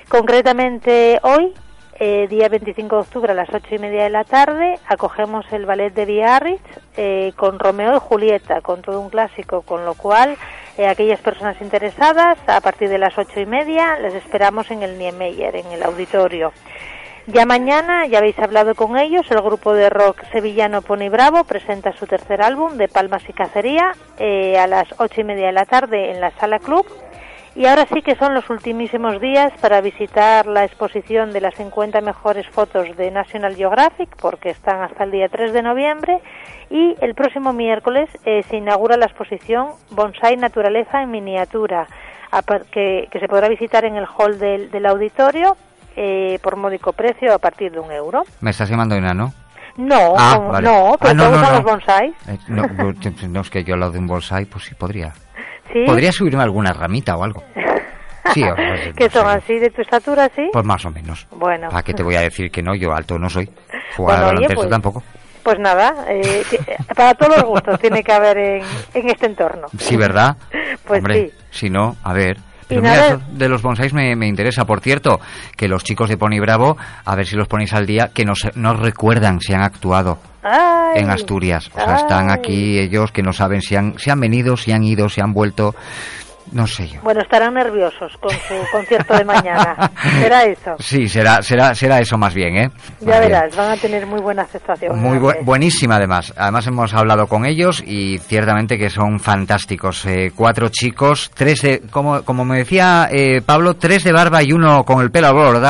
Concretamente hoy, eh, día 25 de octubre a las ocho y media de la tarde, acogemos el ballet de Biarritz eh, con Romeo y Julieta, con todo un clásico, con lo cual eh, aquellas personas interesadas, a partir de las ocho y media, les esperamos en el Niemeyer, en el auditorio. Ya mañana, ya habéis hablado con ellos, el grupo de rock sevillano Pony Bravo presenta su tercer álbum de Palmas y Cacería eh, a las ocho y media de la tarde en la Sala Club. Y ahora sí que son los ultimísimos días para visitar la exposición de las 50 mejores fotos de National Geographic, porque están hasta el día 3 de noviembre. Y el próximo miércoles eh, se inaugura la exposición Bonsai Naturaleza en Miniatura, a que, que se podrá visitar en el hall del, del auditorio eh, por módico precio a partir de un euro. ¿Me estás llamando enano? No, Ah, como- vale. no, pero Ah, no, ¿te no, no. los bonsais? Eh, no, no, <laughs> no, es que yo al lado de un bonsai, pues sí, podría. ¿Sí? Podría subirme alguna ramita o algo. Sí, o- <laughs> pues, que son así de tu estatura, ¿sí? pues más o menos. Bueno. ¿Para qué te voy a decir que no? Yo alto no soy. <laughs> Jugar Bueno, al pues- tampoco. Pues nada, eh, que- para todos los gustos tiene que haber en, en este entorno. Sí, ¿verdad? <laughs> Pues Hombre, sí. si no, a ver. Pero mira, de los bonsais me, me interesa. Por cierto, que los chicos de Pony Bravo, a ver si los ponéis al día, que nos, nos recuerdan si han actuado Ay, en Asturias. O sea, están aquí ellos que no saben si han, si han venido, si han ido, si han vuelto. No sé yo. Bueno, estarán nerviosos con su concierto de mañana. Será eso. Sí, será, será, será eso más bien, ¿eh? Ya bien. verás, van a tener muy buena aceptación. Muy bu- buenísima además. Además hemos hablado con ellos y ciertamente que son fantásticos. Eh, cuatro chicos, tres de, como, como me decía eh, Pablo, tres de barba y uno con el pelo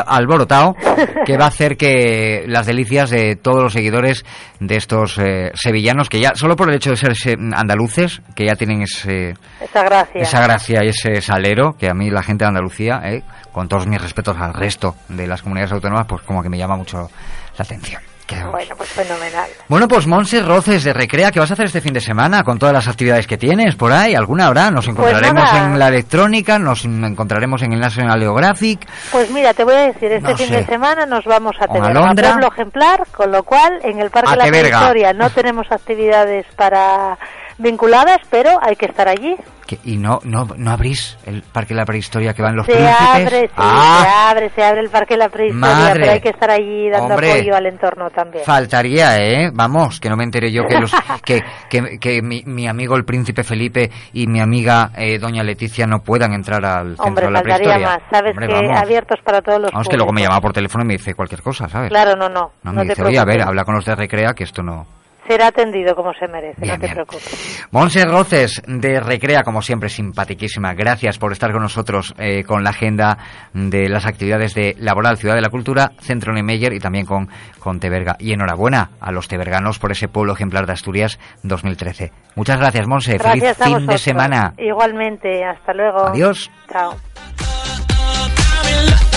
alborotado, <laughs> que va a hacer que las delicias de todos los seguidores de estos eh, sevillanos, que ya, solo por el hecho de ser se- andaluces, que ya tienen ese, Esa gracia. esa gracia y ese salero que a mí la gente de Andalucía, eh, con todos mis respetos al resto de las comunidades autónomas, pues como que me llama mucho la atención. Bueno, pues fenomenal. Bueno, pues Monse Roces de Recrea, ¿qué vas a hacer este fin de semana con todas las actividades que tienes por ahí? ¿Alguna habrá? Nos encontraremos Pues nada. en la electrónica, nos encontraremos en el National Geographic. Pues mira, te voy a decir, este No fin sé. de semana nos vamos a tener Alondra. Pueblo Ejemplar, con lo cual en el Parque A de la. Prehistoria no tenemos actividades para vinculadas, pero hay que estar allí. Que- ¿Y no, no, no abrís el Parque de la Prehistoria que van los se príncipes? abre, sí, ah, se abre, se abre el Parque de la Prehistoria, Madre. pero hay que estar allí dando Hombre. apoyo al entorno también. Faltaría, ¿eh? Vamos, que no me enteré yo que, los, <laughs> que, que, que mi, mi amigo el príncipe Felipe y mi amiga eh, doña Leticia no puedan entrar al centro Hombre, de la faltaría prehistoria. más. Sabes Hombre, que vamos. abiertos para todos los Vamos, que luego me públicos. llama por teléfono y me dice cualquier cosa, ¿sabes? Claro, no, no. No, No, me te dice, oye, a ver, habla con los de Recrea que esto no... Será atendido como se merece, Bien, no te bien. preocupes. Monse Roces de Recrea, como siempre, simpaticísima. Gracias por estar con nosotros eh, con la agenda de las actividades de Laboral Ciudad de la Cultura, Centro Niemeyer y también con, con Teberga. Y enhorabuena a los teberganos por ese pueblo ejemplar de Asturias 2013. Muchas gracias, Monse. Feliz fin de semana. Igualmente, hasta luego. Adiós. Chao.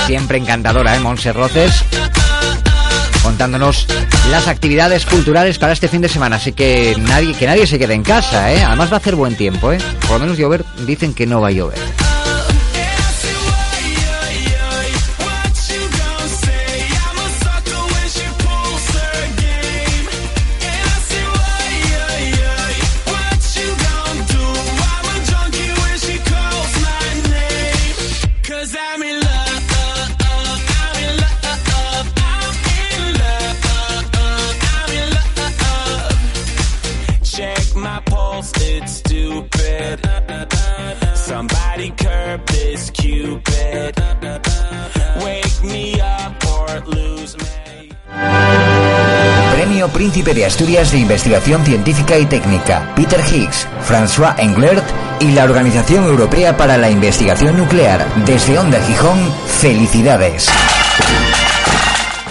Siempre encantadora, ¿eh? Monse Roces. Contándonos las actividades culturales para este fin de semana. Así que nadie, que nadie se quede en casa, ¿eh? Además va a hacer buen tiempo, ¿eh? Por lo menos llover, dicen que no va a llover. Premio Príncipe de Asturias de Investigación Científica y Técnica, Peter Higgs, François Englert y la Organización Europea para la Investigación Nuclear. Desde Onda Gijón, felicidades.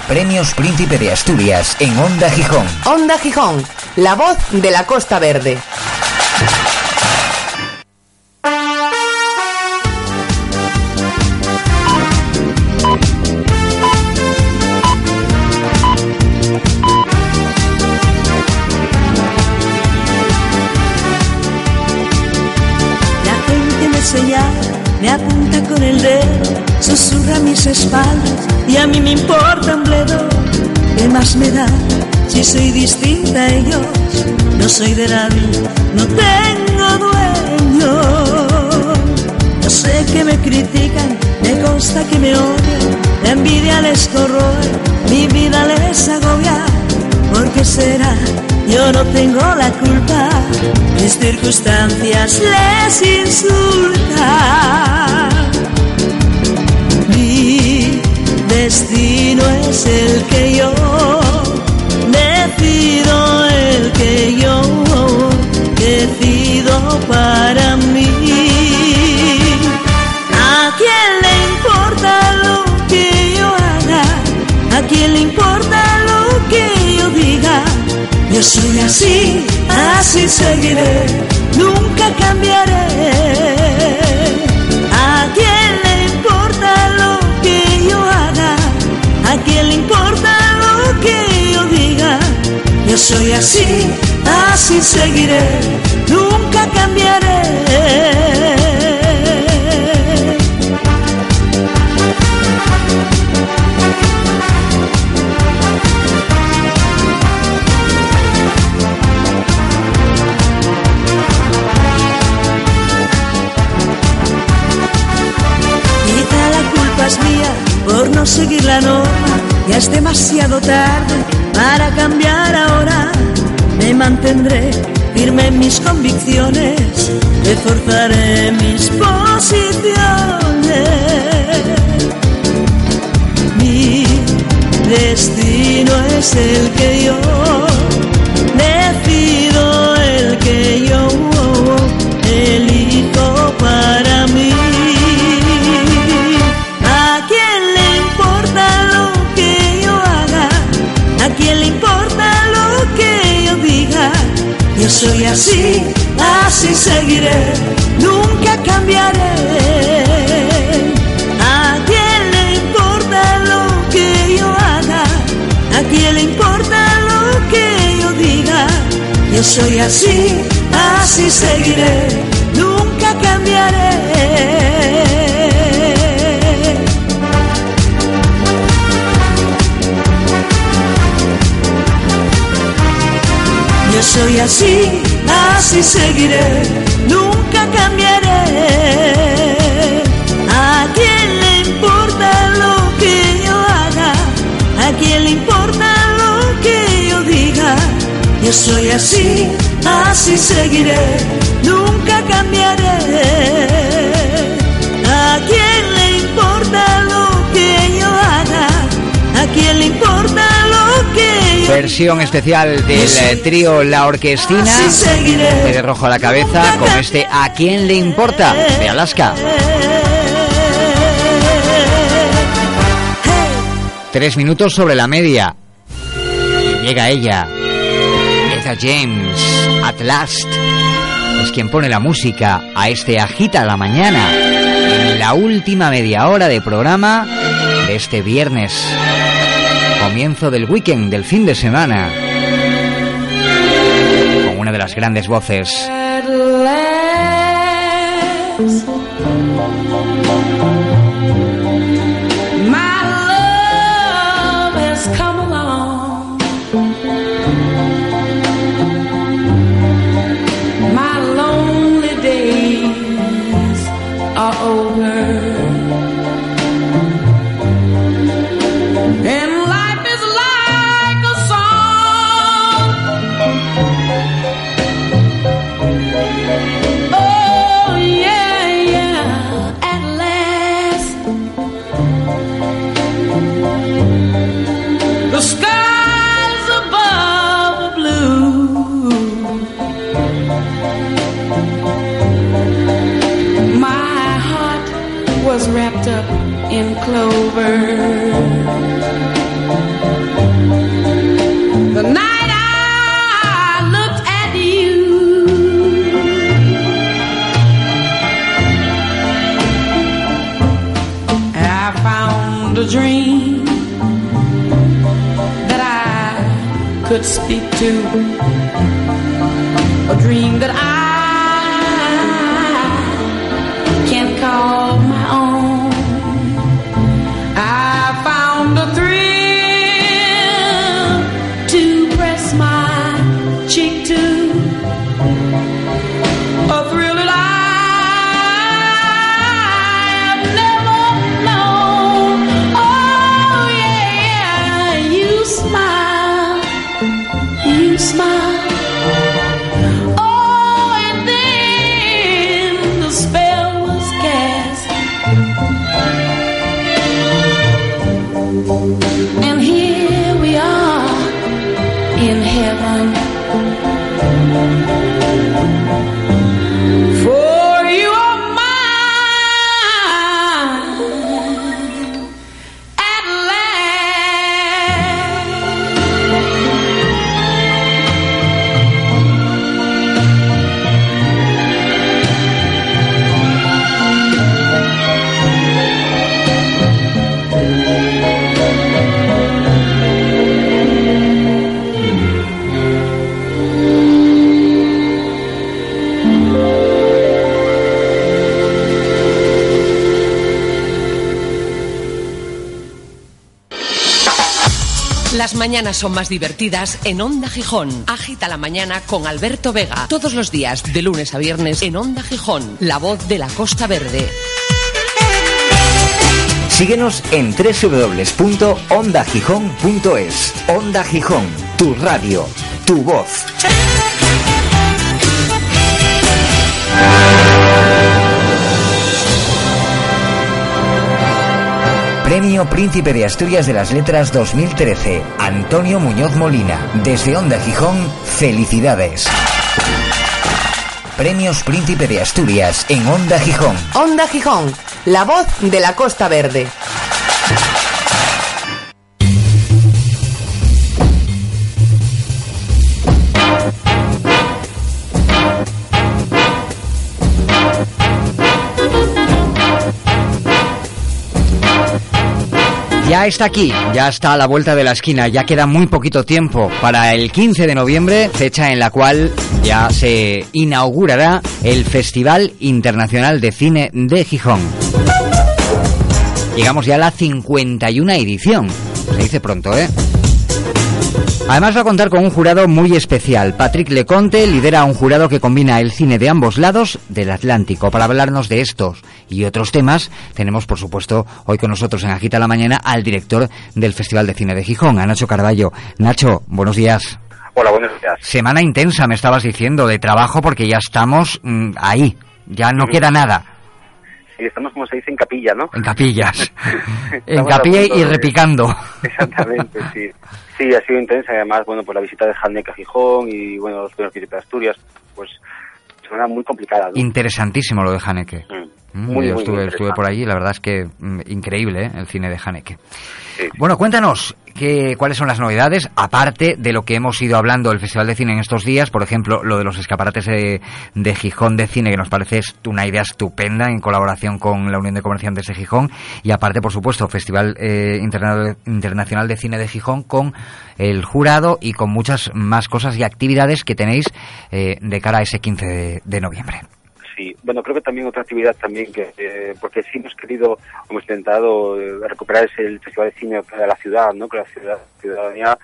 Premios Príncipe de Asturias en Onda Gijón. Onda Gijón, la voz de la Costa Verde. Me apunta con el dedo, susurra mis espaldas y a mí me importa un bledo. ¿Qué más me da si soy distinta a ellos? No soy de nadie, no tengo dueño. Yo sé que me critican, me consta que me odian, la envidia les corroe, mi vida les agobia. ¿Por qué será? Yo no tengo la culpa, mis circunstancias les insultan. Mi destino es el que yo decido, el que yo decido para mí. Soy así, así seguiré, nunca cambiaré. ¿A quién le importa lo que yo haga? ¿A quién le importa lo que yo diga? Yo soy así, así seguiré, nunca cambiaré. No seguir la norma. Ya es demasiado tarde para cambiar ahora. Me mantendré firme en mis convicciones, reforzaré mis posiciones. Mi destino es el que yo decido, el que yo elijo para mí. Soy así, así seguiré, nunca cambiaré. ¿A quién le importa lo que yo haga? ¿A quién le importa lo que yo diga? Yo soy así, así seguiré, nunca cambiaré. Soy así, así seguiré, nunca cambiaré. ¿A quién le importa lo que yo haga? ¿A quién le importa lo que yo diga? Yo soy así, así seguiré, nunca cambiaré. Versión especial del eh, trío La Orquestina, de rojo a la cabeza, con este ¿A quién le importa? de Alaska. Tres minutos sobre la media. Y llega ella, Etha James, at last. Es quien pone la música a este Agita la Mañana, en la última media hora de programa de este viernes. Comienzo del weekend, del fin de semana. Con una de las grandes voces. Mañanas son más divertidas en Onda Gijón. Agita la mañana con Alberto Vega. Todos los días, de lunes a viernes, en Onda Gijón. La voz de la Costa Verde. Síguenos en www.ondagijón.es. Onda Gijón, tu radio, tu voz. Premio Príncipe de Asturias de las Letras 2013. Antonio Muñoz Molina. Desde Onda Gijón, felicidades. Premios Príncipe de Asturias en Onda Gijón. Onda Gijón, la voz de la Costa Verde. Ya está aquí, ya está a la vuelta de la esquina, ya queda muy poquito tiempo para el 15 de noviembre, fecha en la cual ya se inaugurará el Festival Internacional de Cine de Gijón. Llegamos ya a la 51 edición, se dice pronto, ¿eh? Además va a contar con un jurado muy especial. Patrick Leconte lidera un jurado que combina el cine de ambos lados del Atlántico. Para hablarnos de estos y otros temas, tenemos por supuesto hoy con nosotros en Agita la Mañana al director del Festival de Cine de Gijón, a Nacho Carballo. Nacho, buenos días. Hola, buenos días. Semana intensa, me estabas diciendo, de trabajo porque ya estamos mm, ahí, ya no queda nada. Sí, estamos como se dice en capilla, ¿no? En capillas. <laughs> en capilla y de- repicando. Exactamente, sí. Sí, ha sido intensa además, bueno, pues la visita de Jalneca a Gijón y, bueno, los primeros de Asturias, pues, semana muy complicada, ¿no? Interesantísimo lo de Haneke. Mm. Muy, yo muy estuve, estuve por allí, la verdad es que mm, increíble ¿eh? el cine de Haneke. Bueno, cuéntanos qué, cuáles son las novedades, aparte de lo que hemos ido hablando del Festival de Cine en estos días, por ejemplo, lo de los escaparates de, de Gijón de Cine, que nos parece una idea estupenda en colaboración con la Unión de Comerciantes de Gijón, y aparte, por supuesto, Festival eh, Interna- Internacional de Cine de Gijón con el jurado y con muchas más cosas y actividades que tenéis eh, de cara a ese 15 de- de noviembre. Sí, bueno, creo que también otra actividad también que, eh, porque sí hemos querido, hemos intentado eh, recuperar el Festival de Cine de la ciudad, ¿no? Que la ciudad, ciudadanía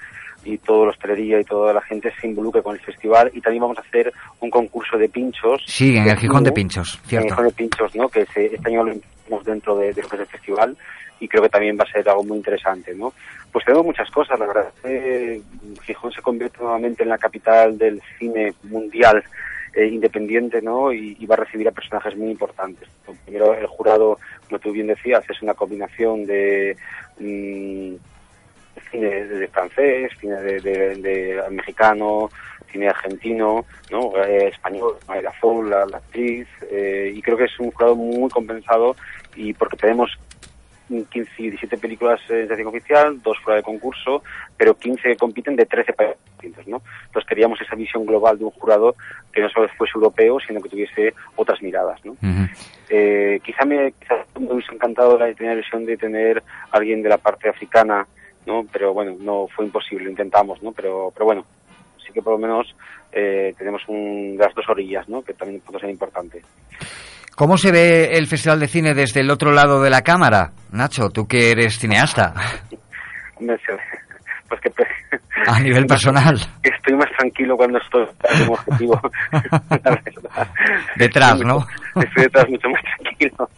y toda la hostelería y toda la gente se involucre con el festival y también vamos a hacer un concurso de pinchos. Sí, en el Gijón de Pinchos, En el cierto. Gijón de Pinchos, ¿no? Que se, este año lo incluimos dentro de, de lo que es el festival y creo que también va a ser algo muy interesante, ¿no? Pues tenemos muchas cosas, la verdad. Eh, Gijón se convierte nuevamente en la capital del cine mundial eh, independiente, ¿no? Y, va a recibir a personajes muy importantes. Primero, el jurado, como tú bien decías, es una combinación de mm, cine de, francés, cine de, de- mexicano, cine argentino, ¿no? Eh, español, la, la actriz, eh, y creo que es un jurado muy compensado y porque tenemos 15 y 17 películas en sección oficial, dos fuera de concurso, pero 15 que compiten de 13 países distintos, ¿no? Entonces queríamos esa visión global de un jurado que no solo fuese europeo, sino que tuviese otras miradas, ¿no? Eh, quizá me, quizá me hubiese encantado la, tener la visión de tener a alguien de la parte africana, ¿no? Pero bueno, no fue imposible, lo intentamos, ¿no? Pero, pero bueno, sí que por lo menos eh, tenemos un, las dos orillas, ¿no? Que también puede ser importante. ¿Cómo se ve el Festival de Cine desde el otro lado de la cámara? Nacho, tú que eres cineasta, Me- Pues que a nivel personal, estoy más tranquilo cuando estoy un objetivo. detrás, ¿no? Estoy detrás mucho más tranquilo.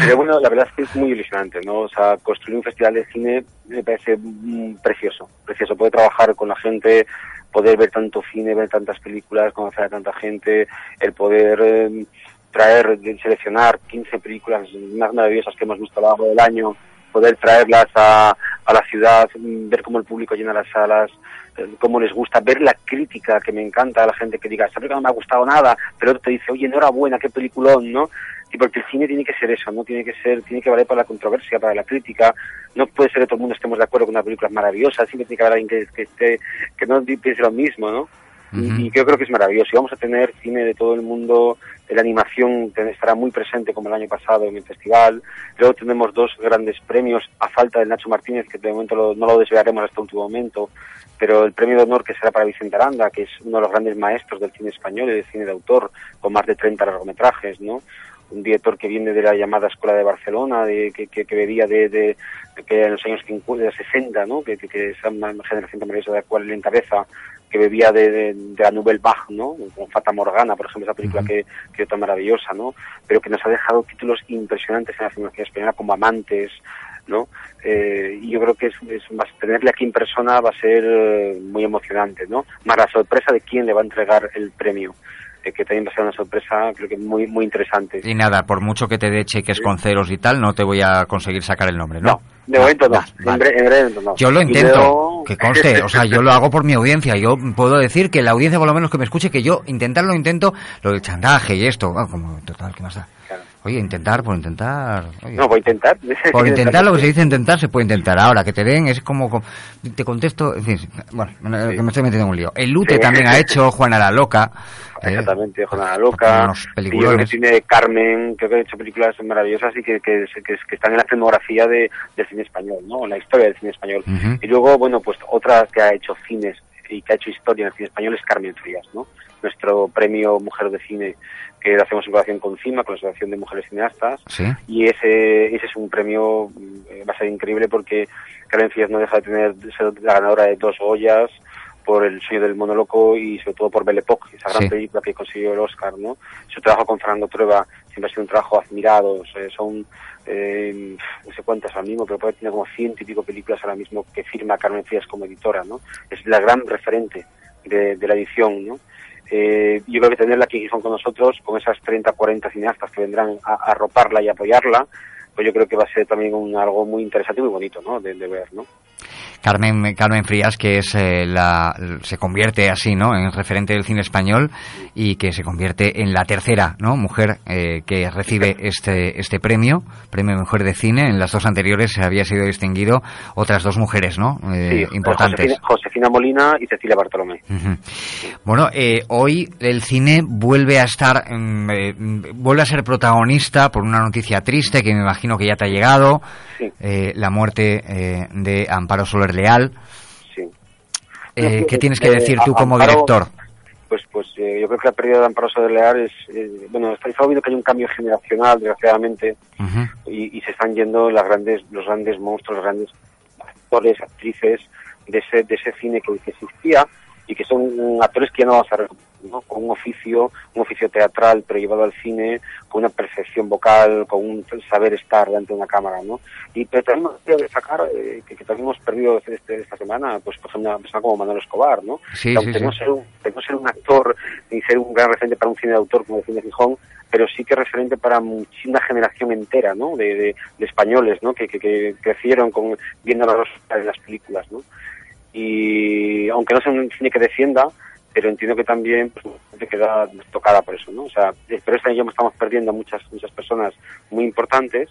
Pero bueno, la verdad es que es muy ilusionante, ¿no? O sea, construir un festival de cine me parece mm, precioso, precioso. Poder trabajar con la gente, poder ver tanto cine, ver tantas películas, conocer a tanta gente, el poder eh, traer, seleccionar 15 películas más maravillosas que hemos visto a lo largo del año, poder traerlas a, a la ciudad, mm, ver cómo el público llena las salas, eh, cómo les gusta, ver la crítica que me encanta a la gente que diga, esta película no me ha gustado nada, pero otro te dice, oye, enhorabuena, qué peliculón, ¿no? Y porque el cine tiene que ser eso, ¿no? Tiene que ser, tiene que valer para la controversia, para la crítica. No puede ser que todo el mundo estemos de acuerdo con una película maravillosa, siempre tiene que haber alguien que, que esté, que no piense lo mismo, ¿no? Y, y yo creo que es maravilloso. Y vamos a tener cine de todo el mundo, la animación estará muy presente como el año pasado en el festival. Luego tenemos dos grandes premios a falta del Nacho Martínez, que de momento lo- no lo desvelaremos hasta el último momento, pero el premio de honor que será para Vicente Aranda, que es uno de los grandes maestros del cine español y del cine de autor, con más de 30 largometrajes, ¿no? un director que viene de la llamada Escuela de Barcelona, de, que, que, bebía de, de, de que en los años 50, de 60, ¿no? que, que, que esa generación maravillosa de la cual él encabeza, que bebía de, de, de la Nouvelle Vague, ¿no? con Fata Morgana, por ejemplo, esa película que, que es tan maravillosa, ¿no? pero que nos ha dejado títulos impresionantes en la filmografía española como Amantes, ¿no? Eh, y yo creo que es, tenerle aquí en persona va a ser eh, muy emocionante, ¿no? Más la sorpresa de quién le va a entregar el premio, eh, que también va a ser una sorpresa, creo que muy muy interesante. Y nada, por mucho que te dé cheques con ceros y tal, no te voy a conseguir sacar el nombre, ¿no? De momento no, en, bre- en breve no. Yo lo intento, que conste, o sea, yo lo hago por mi audiencia. Yo puedo decir que la audiencia, por lo menos que me escuche, que yo intentarlo intento, lo del chantaje y esto, bueno, como total, ¿qué más da? Oye, intentar por intentar. oye. No, a intentar. <laughs> Por intentar lo que se dice intentar, se puede intentar. Ahora, que te den es como. Te contesto. En fin, bueno, que me estoy metiendo en un lío. El Lute Sí. también ha hecho, <laughs> Juana la Loca. eh, Exactamente, Jornada Loca. unos Y yo creo que tiene Carmen, creo que ha hecho películas maravillosas y que, que, que, que están en la filmografía de, del cine español, ¿no? En la historia del cine español. Y luego, bueno, pues otra que ha hecho cines y que ha hecho historia en el cine español es Carmen Frías, ¿no? Nuestro premio Mujer de Cine que lo hacemos en colaboración con CIMA, con la Asociación de Mujeres Cineastas. Sí. Y ese, ese es un premio, mm, va a ser increíble porque Carmen Frías no deja de tener de ser la ganadora de dos Goyas por El sueño del monoloco y sobre todo por Belle Époque, esa gran Sí. película que consiguió el Oscar, ¿no? Su trabajo con Fernando Trueba siempre ha sido un trabajo admirado, o sea, son eh, no sé cuántas ahora mismo, pero puede tener como ciento y pico películas ahora mismo que firma Carmen Frías como editora, ¿no? Es la gran referente de, de la edición, ¿no? Eh, yo creo que tenerla aquí en con nosotros, con esas 30, 40 cineastas que vendrán a, a arroparla y apoyarla, pues yo creo que va a ser también un, algo muy interesante y muy bonito, ¿no? De, de ver, ¿no? Carmen, Carmen Frías, que es eh, la, se convierte así, ¿no? En referente del cine español y que se convierte en la tercera, ¿no? Mujer eh, que recibe este, este premio, premio Mujer de Cine. En las dos anteriores se había sido distinguido otras dos mujeres, ¿no? Eh, Sí, importantes. Josefina, Josefina Molina y Cecilia Bartolomé. Bueno, eh, hoy el cine vuelve a estar, mm, eh, mm, vuelve a ser protagonista por una noticia triste que me imagino que ya te ha llegado, eh, la muerte eh, de Amparo Soler Leal. Sí. Eh, ¿Qué tienes que Eh, decir tú como Amparo- director? Pues, pues eh, yo creo que la pérdida de Amparo Soler Leal es, bueno, está está viendo que hay un cambio generacional, desgraciadamente, y, y se están yendo las grandes, los grandes monstruos, los grandes actores, actrices de ese, de ese cine que, que existía y que son actores que ya no vamos a ¿no? con un oficio, un oficio teatral pero llevado al cine, con una percepción vocal, con un saber estar delante de una cámara, ¿no? Y pero también me destacar eh, que, que también hemos perdido este- esta semana, pues por ejemplo, una persona como Manuel Escobar, ¿no? Sí, sí, no sí. ser un, de no ser un actor ni ser un gran referente para un cine de autor como el cine de Gijón, pero sí que es referente para muchísima generación entera, ¿no? De, de- de españoles, ¿no? Que, que, que crecieron con viendo las en las películas, ¿no? Y aunque no sea un cine que defienda, pero entiendo que también pues, te queda tocada por eso, ¿no? O sea, pero este año estamos perdiendo muchas muchas personas muy importantes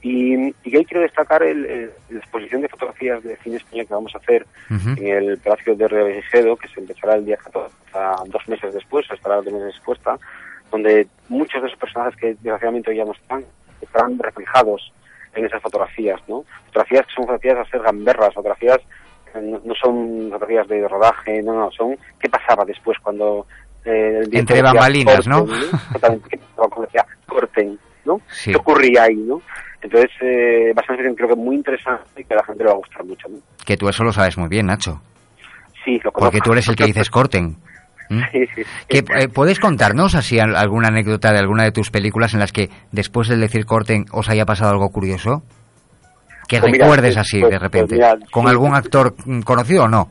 y, y ahí quiero destacar el, el- la exposición de fotografías de cine español que vamos a hacer en el Palacio de Revejedo, que se empezará el día 14, a dos meses después, o estará dos meses expuesta, donde muchos de esos personajes que desgraciadamente hoy ya no están, estarán reflejados en esas fotografías, ¿no? Fotografías que son fotografías a ser gamberras, fotografías no, no son fotografías de rodaje, no, no, son qué pasaba después cuando eh, el Entre bambalinas, ¿no? <laughs> Cuando decía, corten, ¿no? Sí. ¿Qué ocurría ahí, no? Entonces, eh, va a ser creo que muy interesante y que a la gente le va a gustar mucho, ¿no? Que tú eso lo sabes muy bien, Nacho. Sí, lo Porque conozco. tú eres el que dices corten. <laughs> ¿Mm? Sí, sí. ¿Qué, eh, ¿Puedes contarnos así al- alguna anécdota de alguna de tus películas en las que después del decir corten os haya pasado algo curioso? Que Pues mira, recuerdes pues- así pues- de pues repente. mira, ¿Con sí. algún actor conocido o no?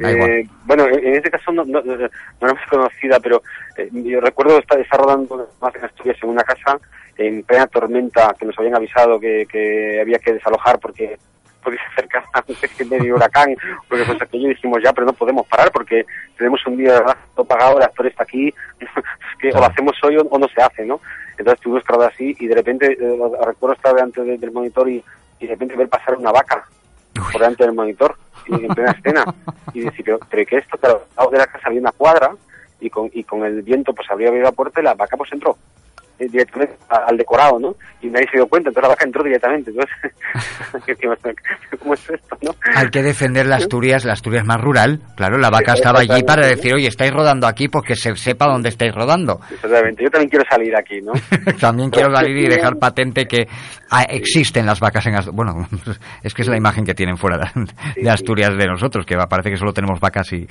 Eh, bueno, en, este caso no, no, no, no era muy conocida, pero eh, yo recuerdo estar, estar rodando más en Asturias en una casa en plena tormenta que nos habían avisado que, que había que desalojar porque porque se acercaba un de huracán, porque pues aquello dijimos ya, pero no podemos parar porque tenemos un día de gasto pagado, el actor está aquí, es <laughs> que o lo hacemos hoy o, o no se hace, ¿no? Entonces tuvimos que rodar así y de repente eh, recuerdo estar delante de- del monitor y, y de repente ver pasar una vaca por delante del monitor y en plena escena. <laughs> Y decir pero, pero que esto claro al lado de la casa había una cuadra y con y con el viento pues abría la puerta y la vaca pues entró directamente a- al decorado, ¿no? Y nadie se dio cuenta, entonces la vaca entró directamente. Entonces, <laughs> <laughs> ¿cómo es esto, no? Hay que defender la Asturias, la Asturias más rural. Claro, la vaca estaba allí para decir, oye, estáis rodando aquí, pues que se sepa dónde estáis rodando. Exactamente. Yo también quiero salir aquí, ¿no? <laughs> También quiero salir y dejar patente que ah, existen las vacas en Asturias. Bueno, es que es la imagen que tienen fuera de, Asturias de nosotros, que parece que solo tenemos vacas y,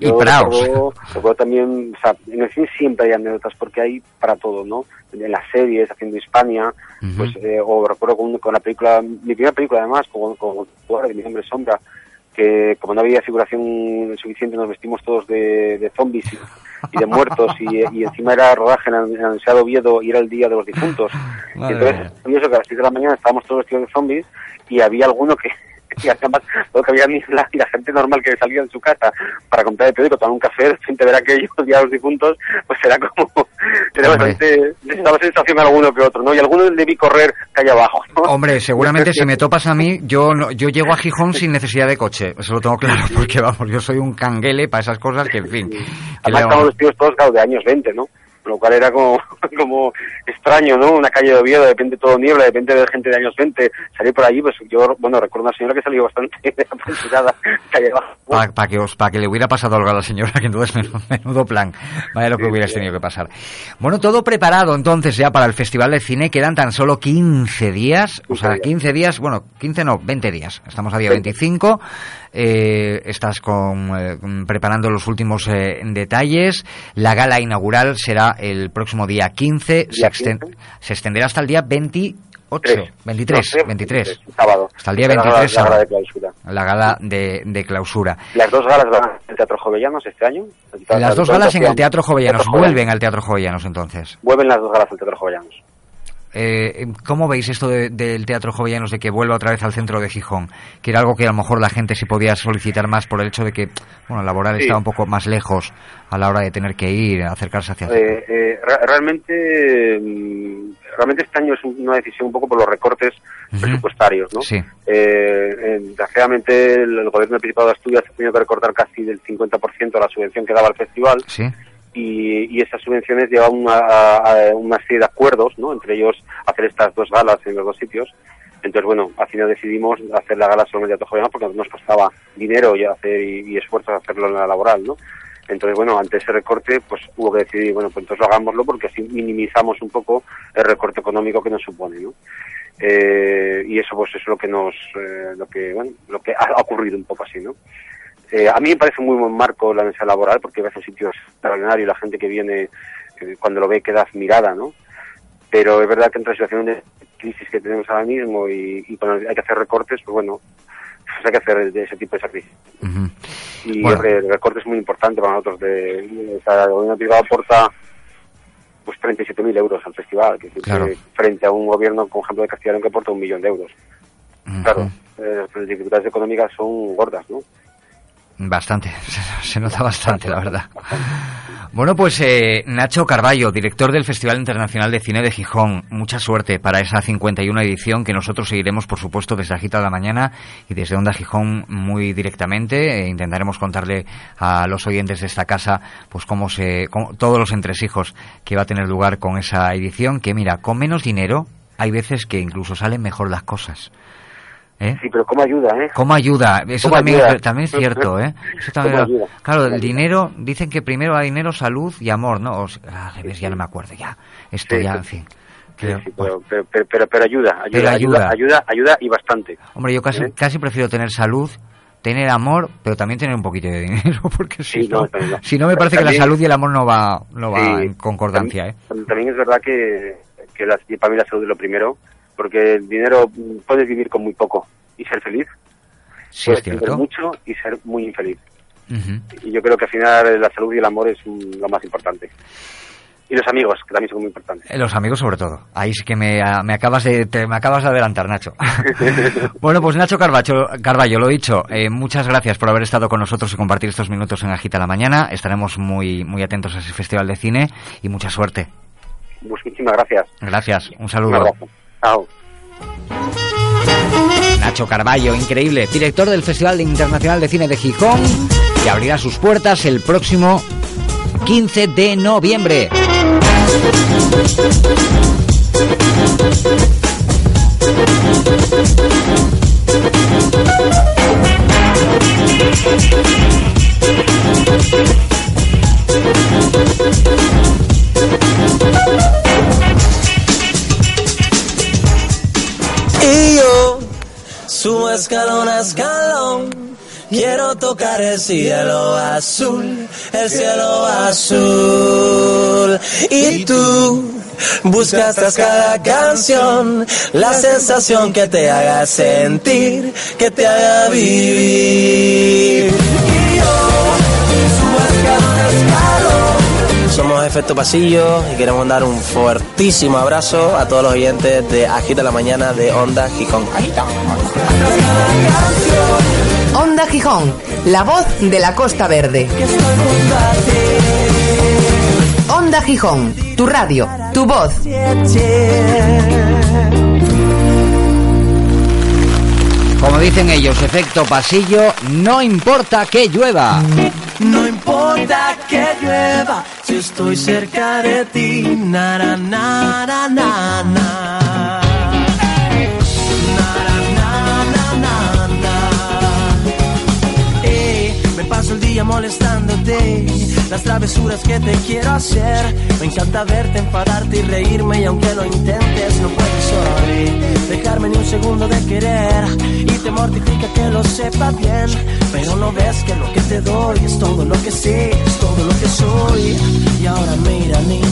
y Yo praos. recuerdo, recuerdo también, o sea, en el cine siempre hay anécdotas porque hay para todo, ¿no? En las series, haciendo Hispania, pues, eh, o recuerdo con, con la película, mi primera película además, con, con, con de mi nombre es Sombra, que como no había figuración suficiente nos vestimos todos de, de zombies y, y de muertos y, y encima era rodaje en el Ansiado Oviedo y era el día de los difuntos. Y Madre entonces, mía. curioso que a las 6 de la mañana estábamos todos vestidos de zombies y había alguno que, y además todo que había niebla y la gente normal que salía de su casa para comprar el periódico, tomar un café, <laughs> de repente ver aquellos <laughs> días de los difuntos, pues era como, <laughs> era bastante, daba sensación a alguno que otro, ¿no? Y alguno debí correr calle abajo, ¿no? Hombre, seguramente si me topas a mí, yo no- yo llego a Gijón sin necesidad de coche. Eso lo tengo claro, porque vamos, yo soy un canguele para esas cosas que, en fin. que le Además estamos vestidos todos, claro, de años 20, ¿no? Lo cual era como, <laughs> como extraño, ¿no? Una calle de Oviedo, de repente todo niebla, de repente de gente de años 20, salir por allí, pues yo, bueno, recuerdo una señora que salió bastante <laughs> apresurada, calle abajo. Para que, os, pa' que le hubiera pasado algo a la señora, que entonces menudo, <laughs> menudo plan. Vaya lo que hubieras tenido que pasar. Bueno, todo preparado entonces ya para el Festival de Cine. Quedan tan solo 15 días. O sea, 15 días, bueno, 15 no, 20 días. Estamos a día 25. Eh, estás con, eh, preparando los últimos eh, detalles. La gala inaugural será el próximo día 15. Se, Día exten- 15. se extenderá hasta el día 28. Tres. 23, No, 23. sábado. Hasta el día La gala- 23 la gala sábado. de clausura. La gala de, de clausura. Las dos galas van al Teatro Jovellanos este año. Las dos galas en el Teatro Jovellanos. Teatro Vuelven al Teatro Jovellanos entonces. Vuelven las dos galas al Teatro Jovellanos. Eh, ¿Cómo veis esto de- del Teatro Jovellanos de que vuelva otra vez al centro de Gijón? Que era algo que a lo mejor la gente sí podía solicitar más por el hecho de que, bueno, laboral Sí. estaba un poco más lejos a la hora de tener que ir, acercarse hacia... Eh, eh, re- realmente, mm, realmente este año es una decisión un poco por los recortes presupuestarios, ¿no? Sí. Eh, desgraciadamente el, el gobierno del Principado de Asturias ha tenido que recortar casi del 50% la subvención que daba al festival Sí. Y, y esas subvenciones llevan una, a- a una serie de acuerdos, ¿no? Entre ellos hacer estas dos galas en los dos sitios. Entonces, bueno, al final decidimos hacer la gala el Teatro Jovellanos porque nos costaba dinero y hacer y, y esfuerzos hacerlo en la laboral, ¿no? Entonces, bueno, ante ese recorte, pues hubo que decidir, bueno, pues entonces lo hagámoslo porque así minimizamos un poco el recorte económico que nos supone, ¿no? Eh, y eso, pues, es lo que nos, eh, lo que, bueno, lo que ha ocurrido un poco así, ¿no? Eh, a mí me parece un muy buen marco la mesa laboral porque ves un sitio extraordinario y la gente que viene, eh, cuando lo ve, queda admirada, ¿no? Pero es verdad que entre la situación de crisis que tenemos ahora mismo y, y cuando hay que hacer recortes, pues bueno, pues hay que hacer de ese tipo de sacrificios. Y Bueno. el recorte es muy importante para nosotros. De, o sea, el gobierno privado aporta pues 37.000 euros al festival, que, Claro. frente a un gobierno, por ejemplo, de Castellón que aporta un millón de euros. Claro, eh, las dificultades económicas son gordas, ¿no? Bastante, <laughs> se nota bastante, la verdad. Bueno, pues eh, Nacho Carballo, director del Festival Internacional de Cine de Gijón, mucha suerte para esa 51 edición que nosotros seguiremos, por supuesto, desde Agita de la Mañana y desde Onda Gijón muy directamente. E intentaremos contarle a los oyentes de esta casa, pues cómo se, cómo- todos los entresijos que va a tener lugar con esa edición, que mira, con menos dinero hay veces que incluso salen mejor las cosas. ¿Eh? Sí, pero ¿cómo ayuda, eh? ¿Cómo ayuda? Eso ¿Cómo también, ayuda? También es <laughs> cierto, ¿eh? Eso también ¿Cómo ayuda? claro, ¿Cómo el dinero, dicen que primero va dinero, salud y amor, ¿no? O sea, ah, ya no me acuerdo, ya. Esto Sí, ya, en fin. Sí, Creo- sí, pero, pero, pero, pero- pero ayuda, ayuda, Pero ayuda. ayuda, ayuda, ayuda y bastante. Hombre, yo casi, ¿Eh? casi prefiero tener salud, tener amor, pero también tener un poquito de dinero, <laughs> porque si Sí, no, no, también si no me parece que la También- salud y el amor no va, no va Sí, en concordancia, ¿eh? También, también es verdad que, que la- para mí la salud es lo primero, porque el dinero puedes vivir con muy poco y ser feliz. Sí, es puedes tener cierto. mucho y ser muy infeliz. Ujú. Y yo creo que al final la salud y el amor es lo más importante. Y los amigos, que también son muy importantes. Eh, Los amigos sobre todo. Ahí sí que me, ah, me acabas de te- me acabas de adelantar, Nacho. <laughs> bueno, pues Nacho Carballo, Carballo lo dicho, eh, muchas gracias por haber estado con nosotros y compartir estos minutos en Agita la Mañana. Estaremos muy muy atentos a ese festival de cine y mucha suerte. Muchísimas gracias. Gracias, un Un saludo. abrazo. Nacho Carballo, increíble, director del Festival Internacional de Cine de Gijón, que abrirá sus puertas el próximo 15 de noviembre. Y yo subo escalón a escalón. Quiero tocar el cielo azul, el cielo azul. Y tú buscas tras cada canción la sensación que te haga sentir, que te haga vivir. Efecto Pasillo y queremos dar un fuertísimo abrazo a todos los oyentes de Agita la Mañana de Onda Gijón. Onda Gijón, la voz de la Costa Verde. Onda Gijón, tu radio, tu voz. Como dicen ellos, efecto pasillo, no importa que llueva. No importa que llueva, si estoy cerca de ti, na Me paso el día molestándote, las travesuras que te quiero hacer. Me encanta verte, enfadarte y reírme, y aunque lo intentes, no puedes dejarme ni un segundo de querer. Y te mortifica que lo sepa bien, pero no ves que lo que te doy es todo lo que sé, es todo lo que soy. Y ahora mira, niña,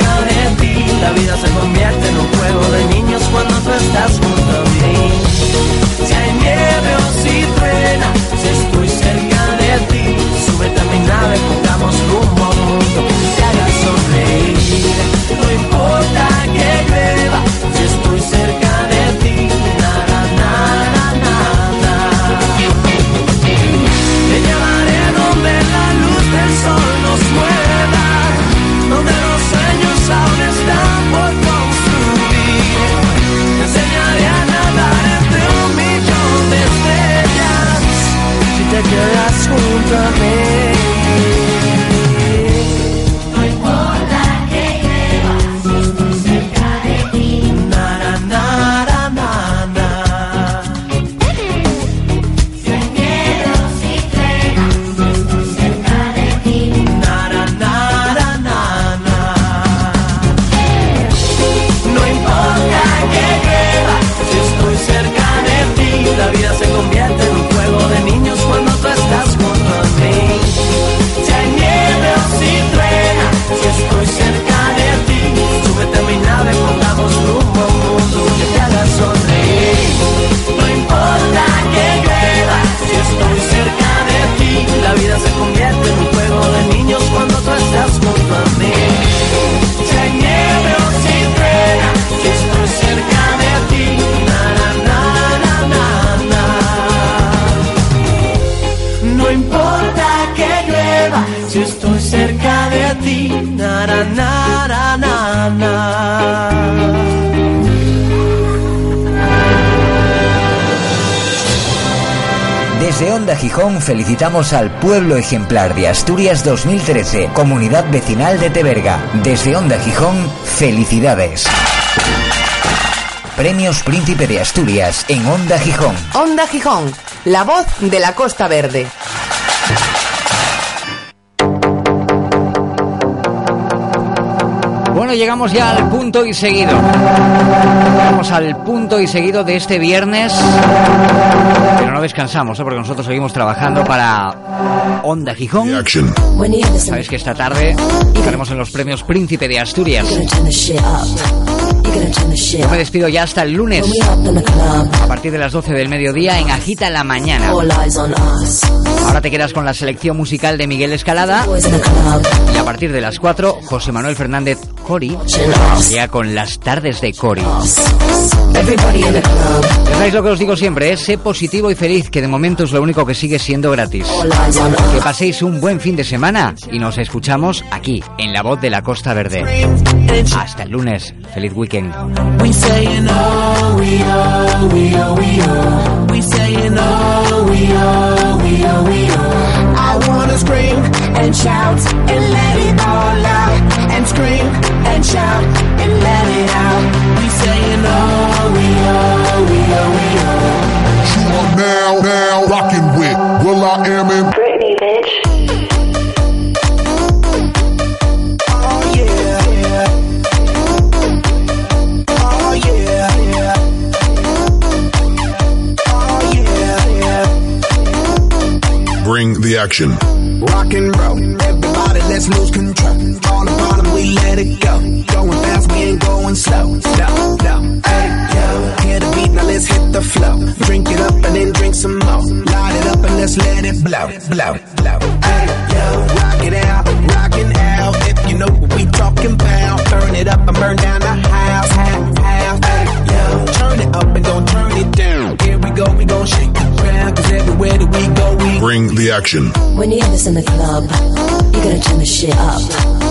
ti, la vida se convierte en un juego de niños cuando tú estás junto a mí. Si hay nieve o si truena, si estoy cerca de ti, súbete a mi nave, pongamos rumbo a un mundo haga sonreír. Si te quedas junto estoy cerca de ti, na na na na na na. Desde Onda Gijón felicitamos al pueblo ejemplar de Asturias 2013, Comunidad Vecinal de Teberga. Desde Onda Gijón, felicidades. Premios Príncipe de Asturias en Onda Gijón. Onda Gijón, la voz de la Costa Verde. Bueno, llegamos ya al punto y seguido. Llegamos al punto y seguido de este viernes. Pero no descansamos, ¿eh? porque nosotros seguimos trabajando para Onda Gijón. Sabéis que esta tarde estaremos en los premios Príncipe de Asturias. Yo me despido ya hasta el lunes, a partir de las 12 del mediodía en Agita la Mañana. Ahora te quedas con la selección musical de Miguel Escalada y a partir de las 4, José Manuel Fernández Cori ya con las tardes de Cori. Ya sabéis lo que os digo siempre, es sé positivo y feliz, que de momento es lo único que sigue siendo gratis. Que paséis un buen fin de semana y nos escuchamos aquí, en La Voz de la Costa Verde. Hasta el lunes. Feliz weekend. And shout and let it all. And scream and shout and let it out. We saying oh, we oh, we oh, we oh. You are now, now rocking with Will I Am in Britney, bitch. Oh yeah, yeah. Oh yeah, yeah. Oh yeah, yeah. Bring the action. Rock and roll, everybody, let's lose control. All the bottom, we let it go. Going fast, we ain't going slow. No, no, hey yo, hear the beat, now let's hit the flow. Drink it up and then drink some more. Light it up and let's let it blow, blow, blow. Hey yo, rock it out, rockin' out. If you know what we talking about, burn it up and burn down the house, house, house. Hey yo, turn it up and don't turn it down. Here we go, we gon' shake the ground, cause everywhere that we go, we Bring the action. When you have this in the club, you gotta turn the shit up.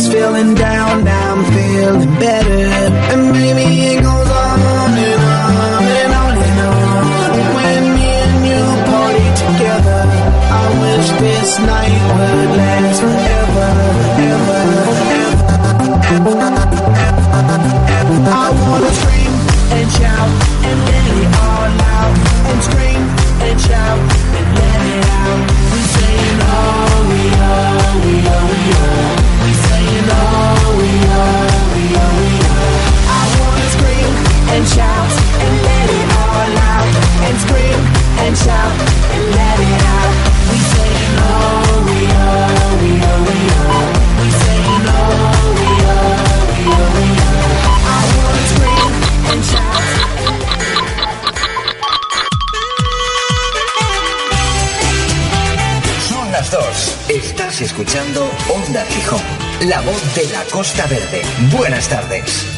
Was feeling down, now I'm feeling better. And maybe it goes on and on and on and on. When me and you party together, I wish this night escuchando Onda Gijón, la voz de la Costa Verde. Buenas tardes.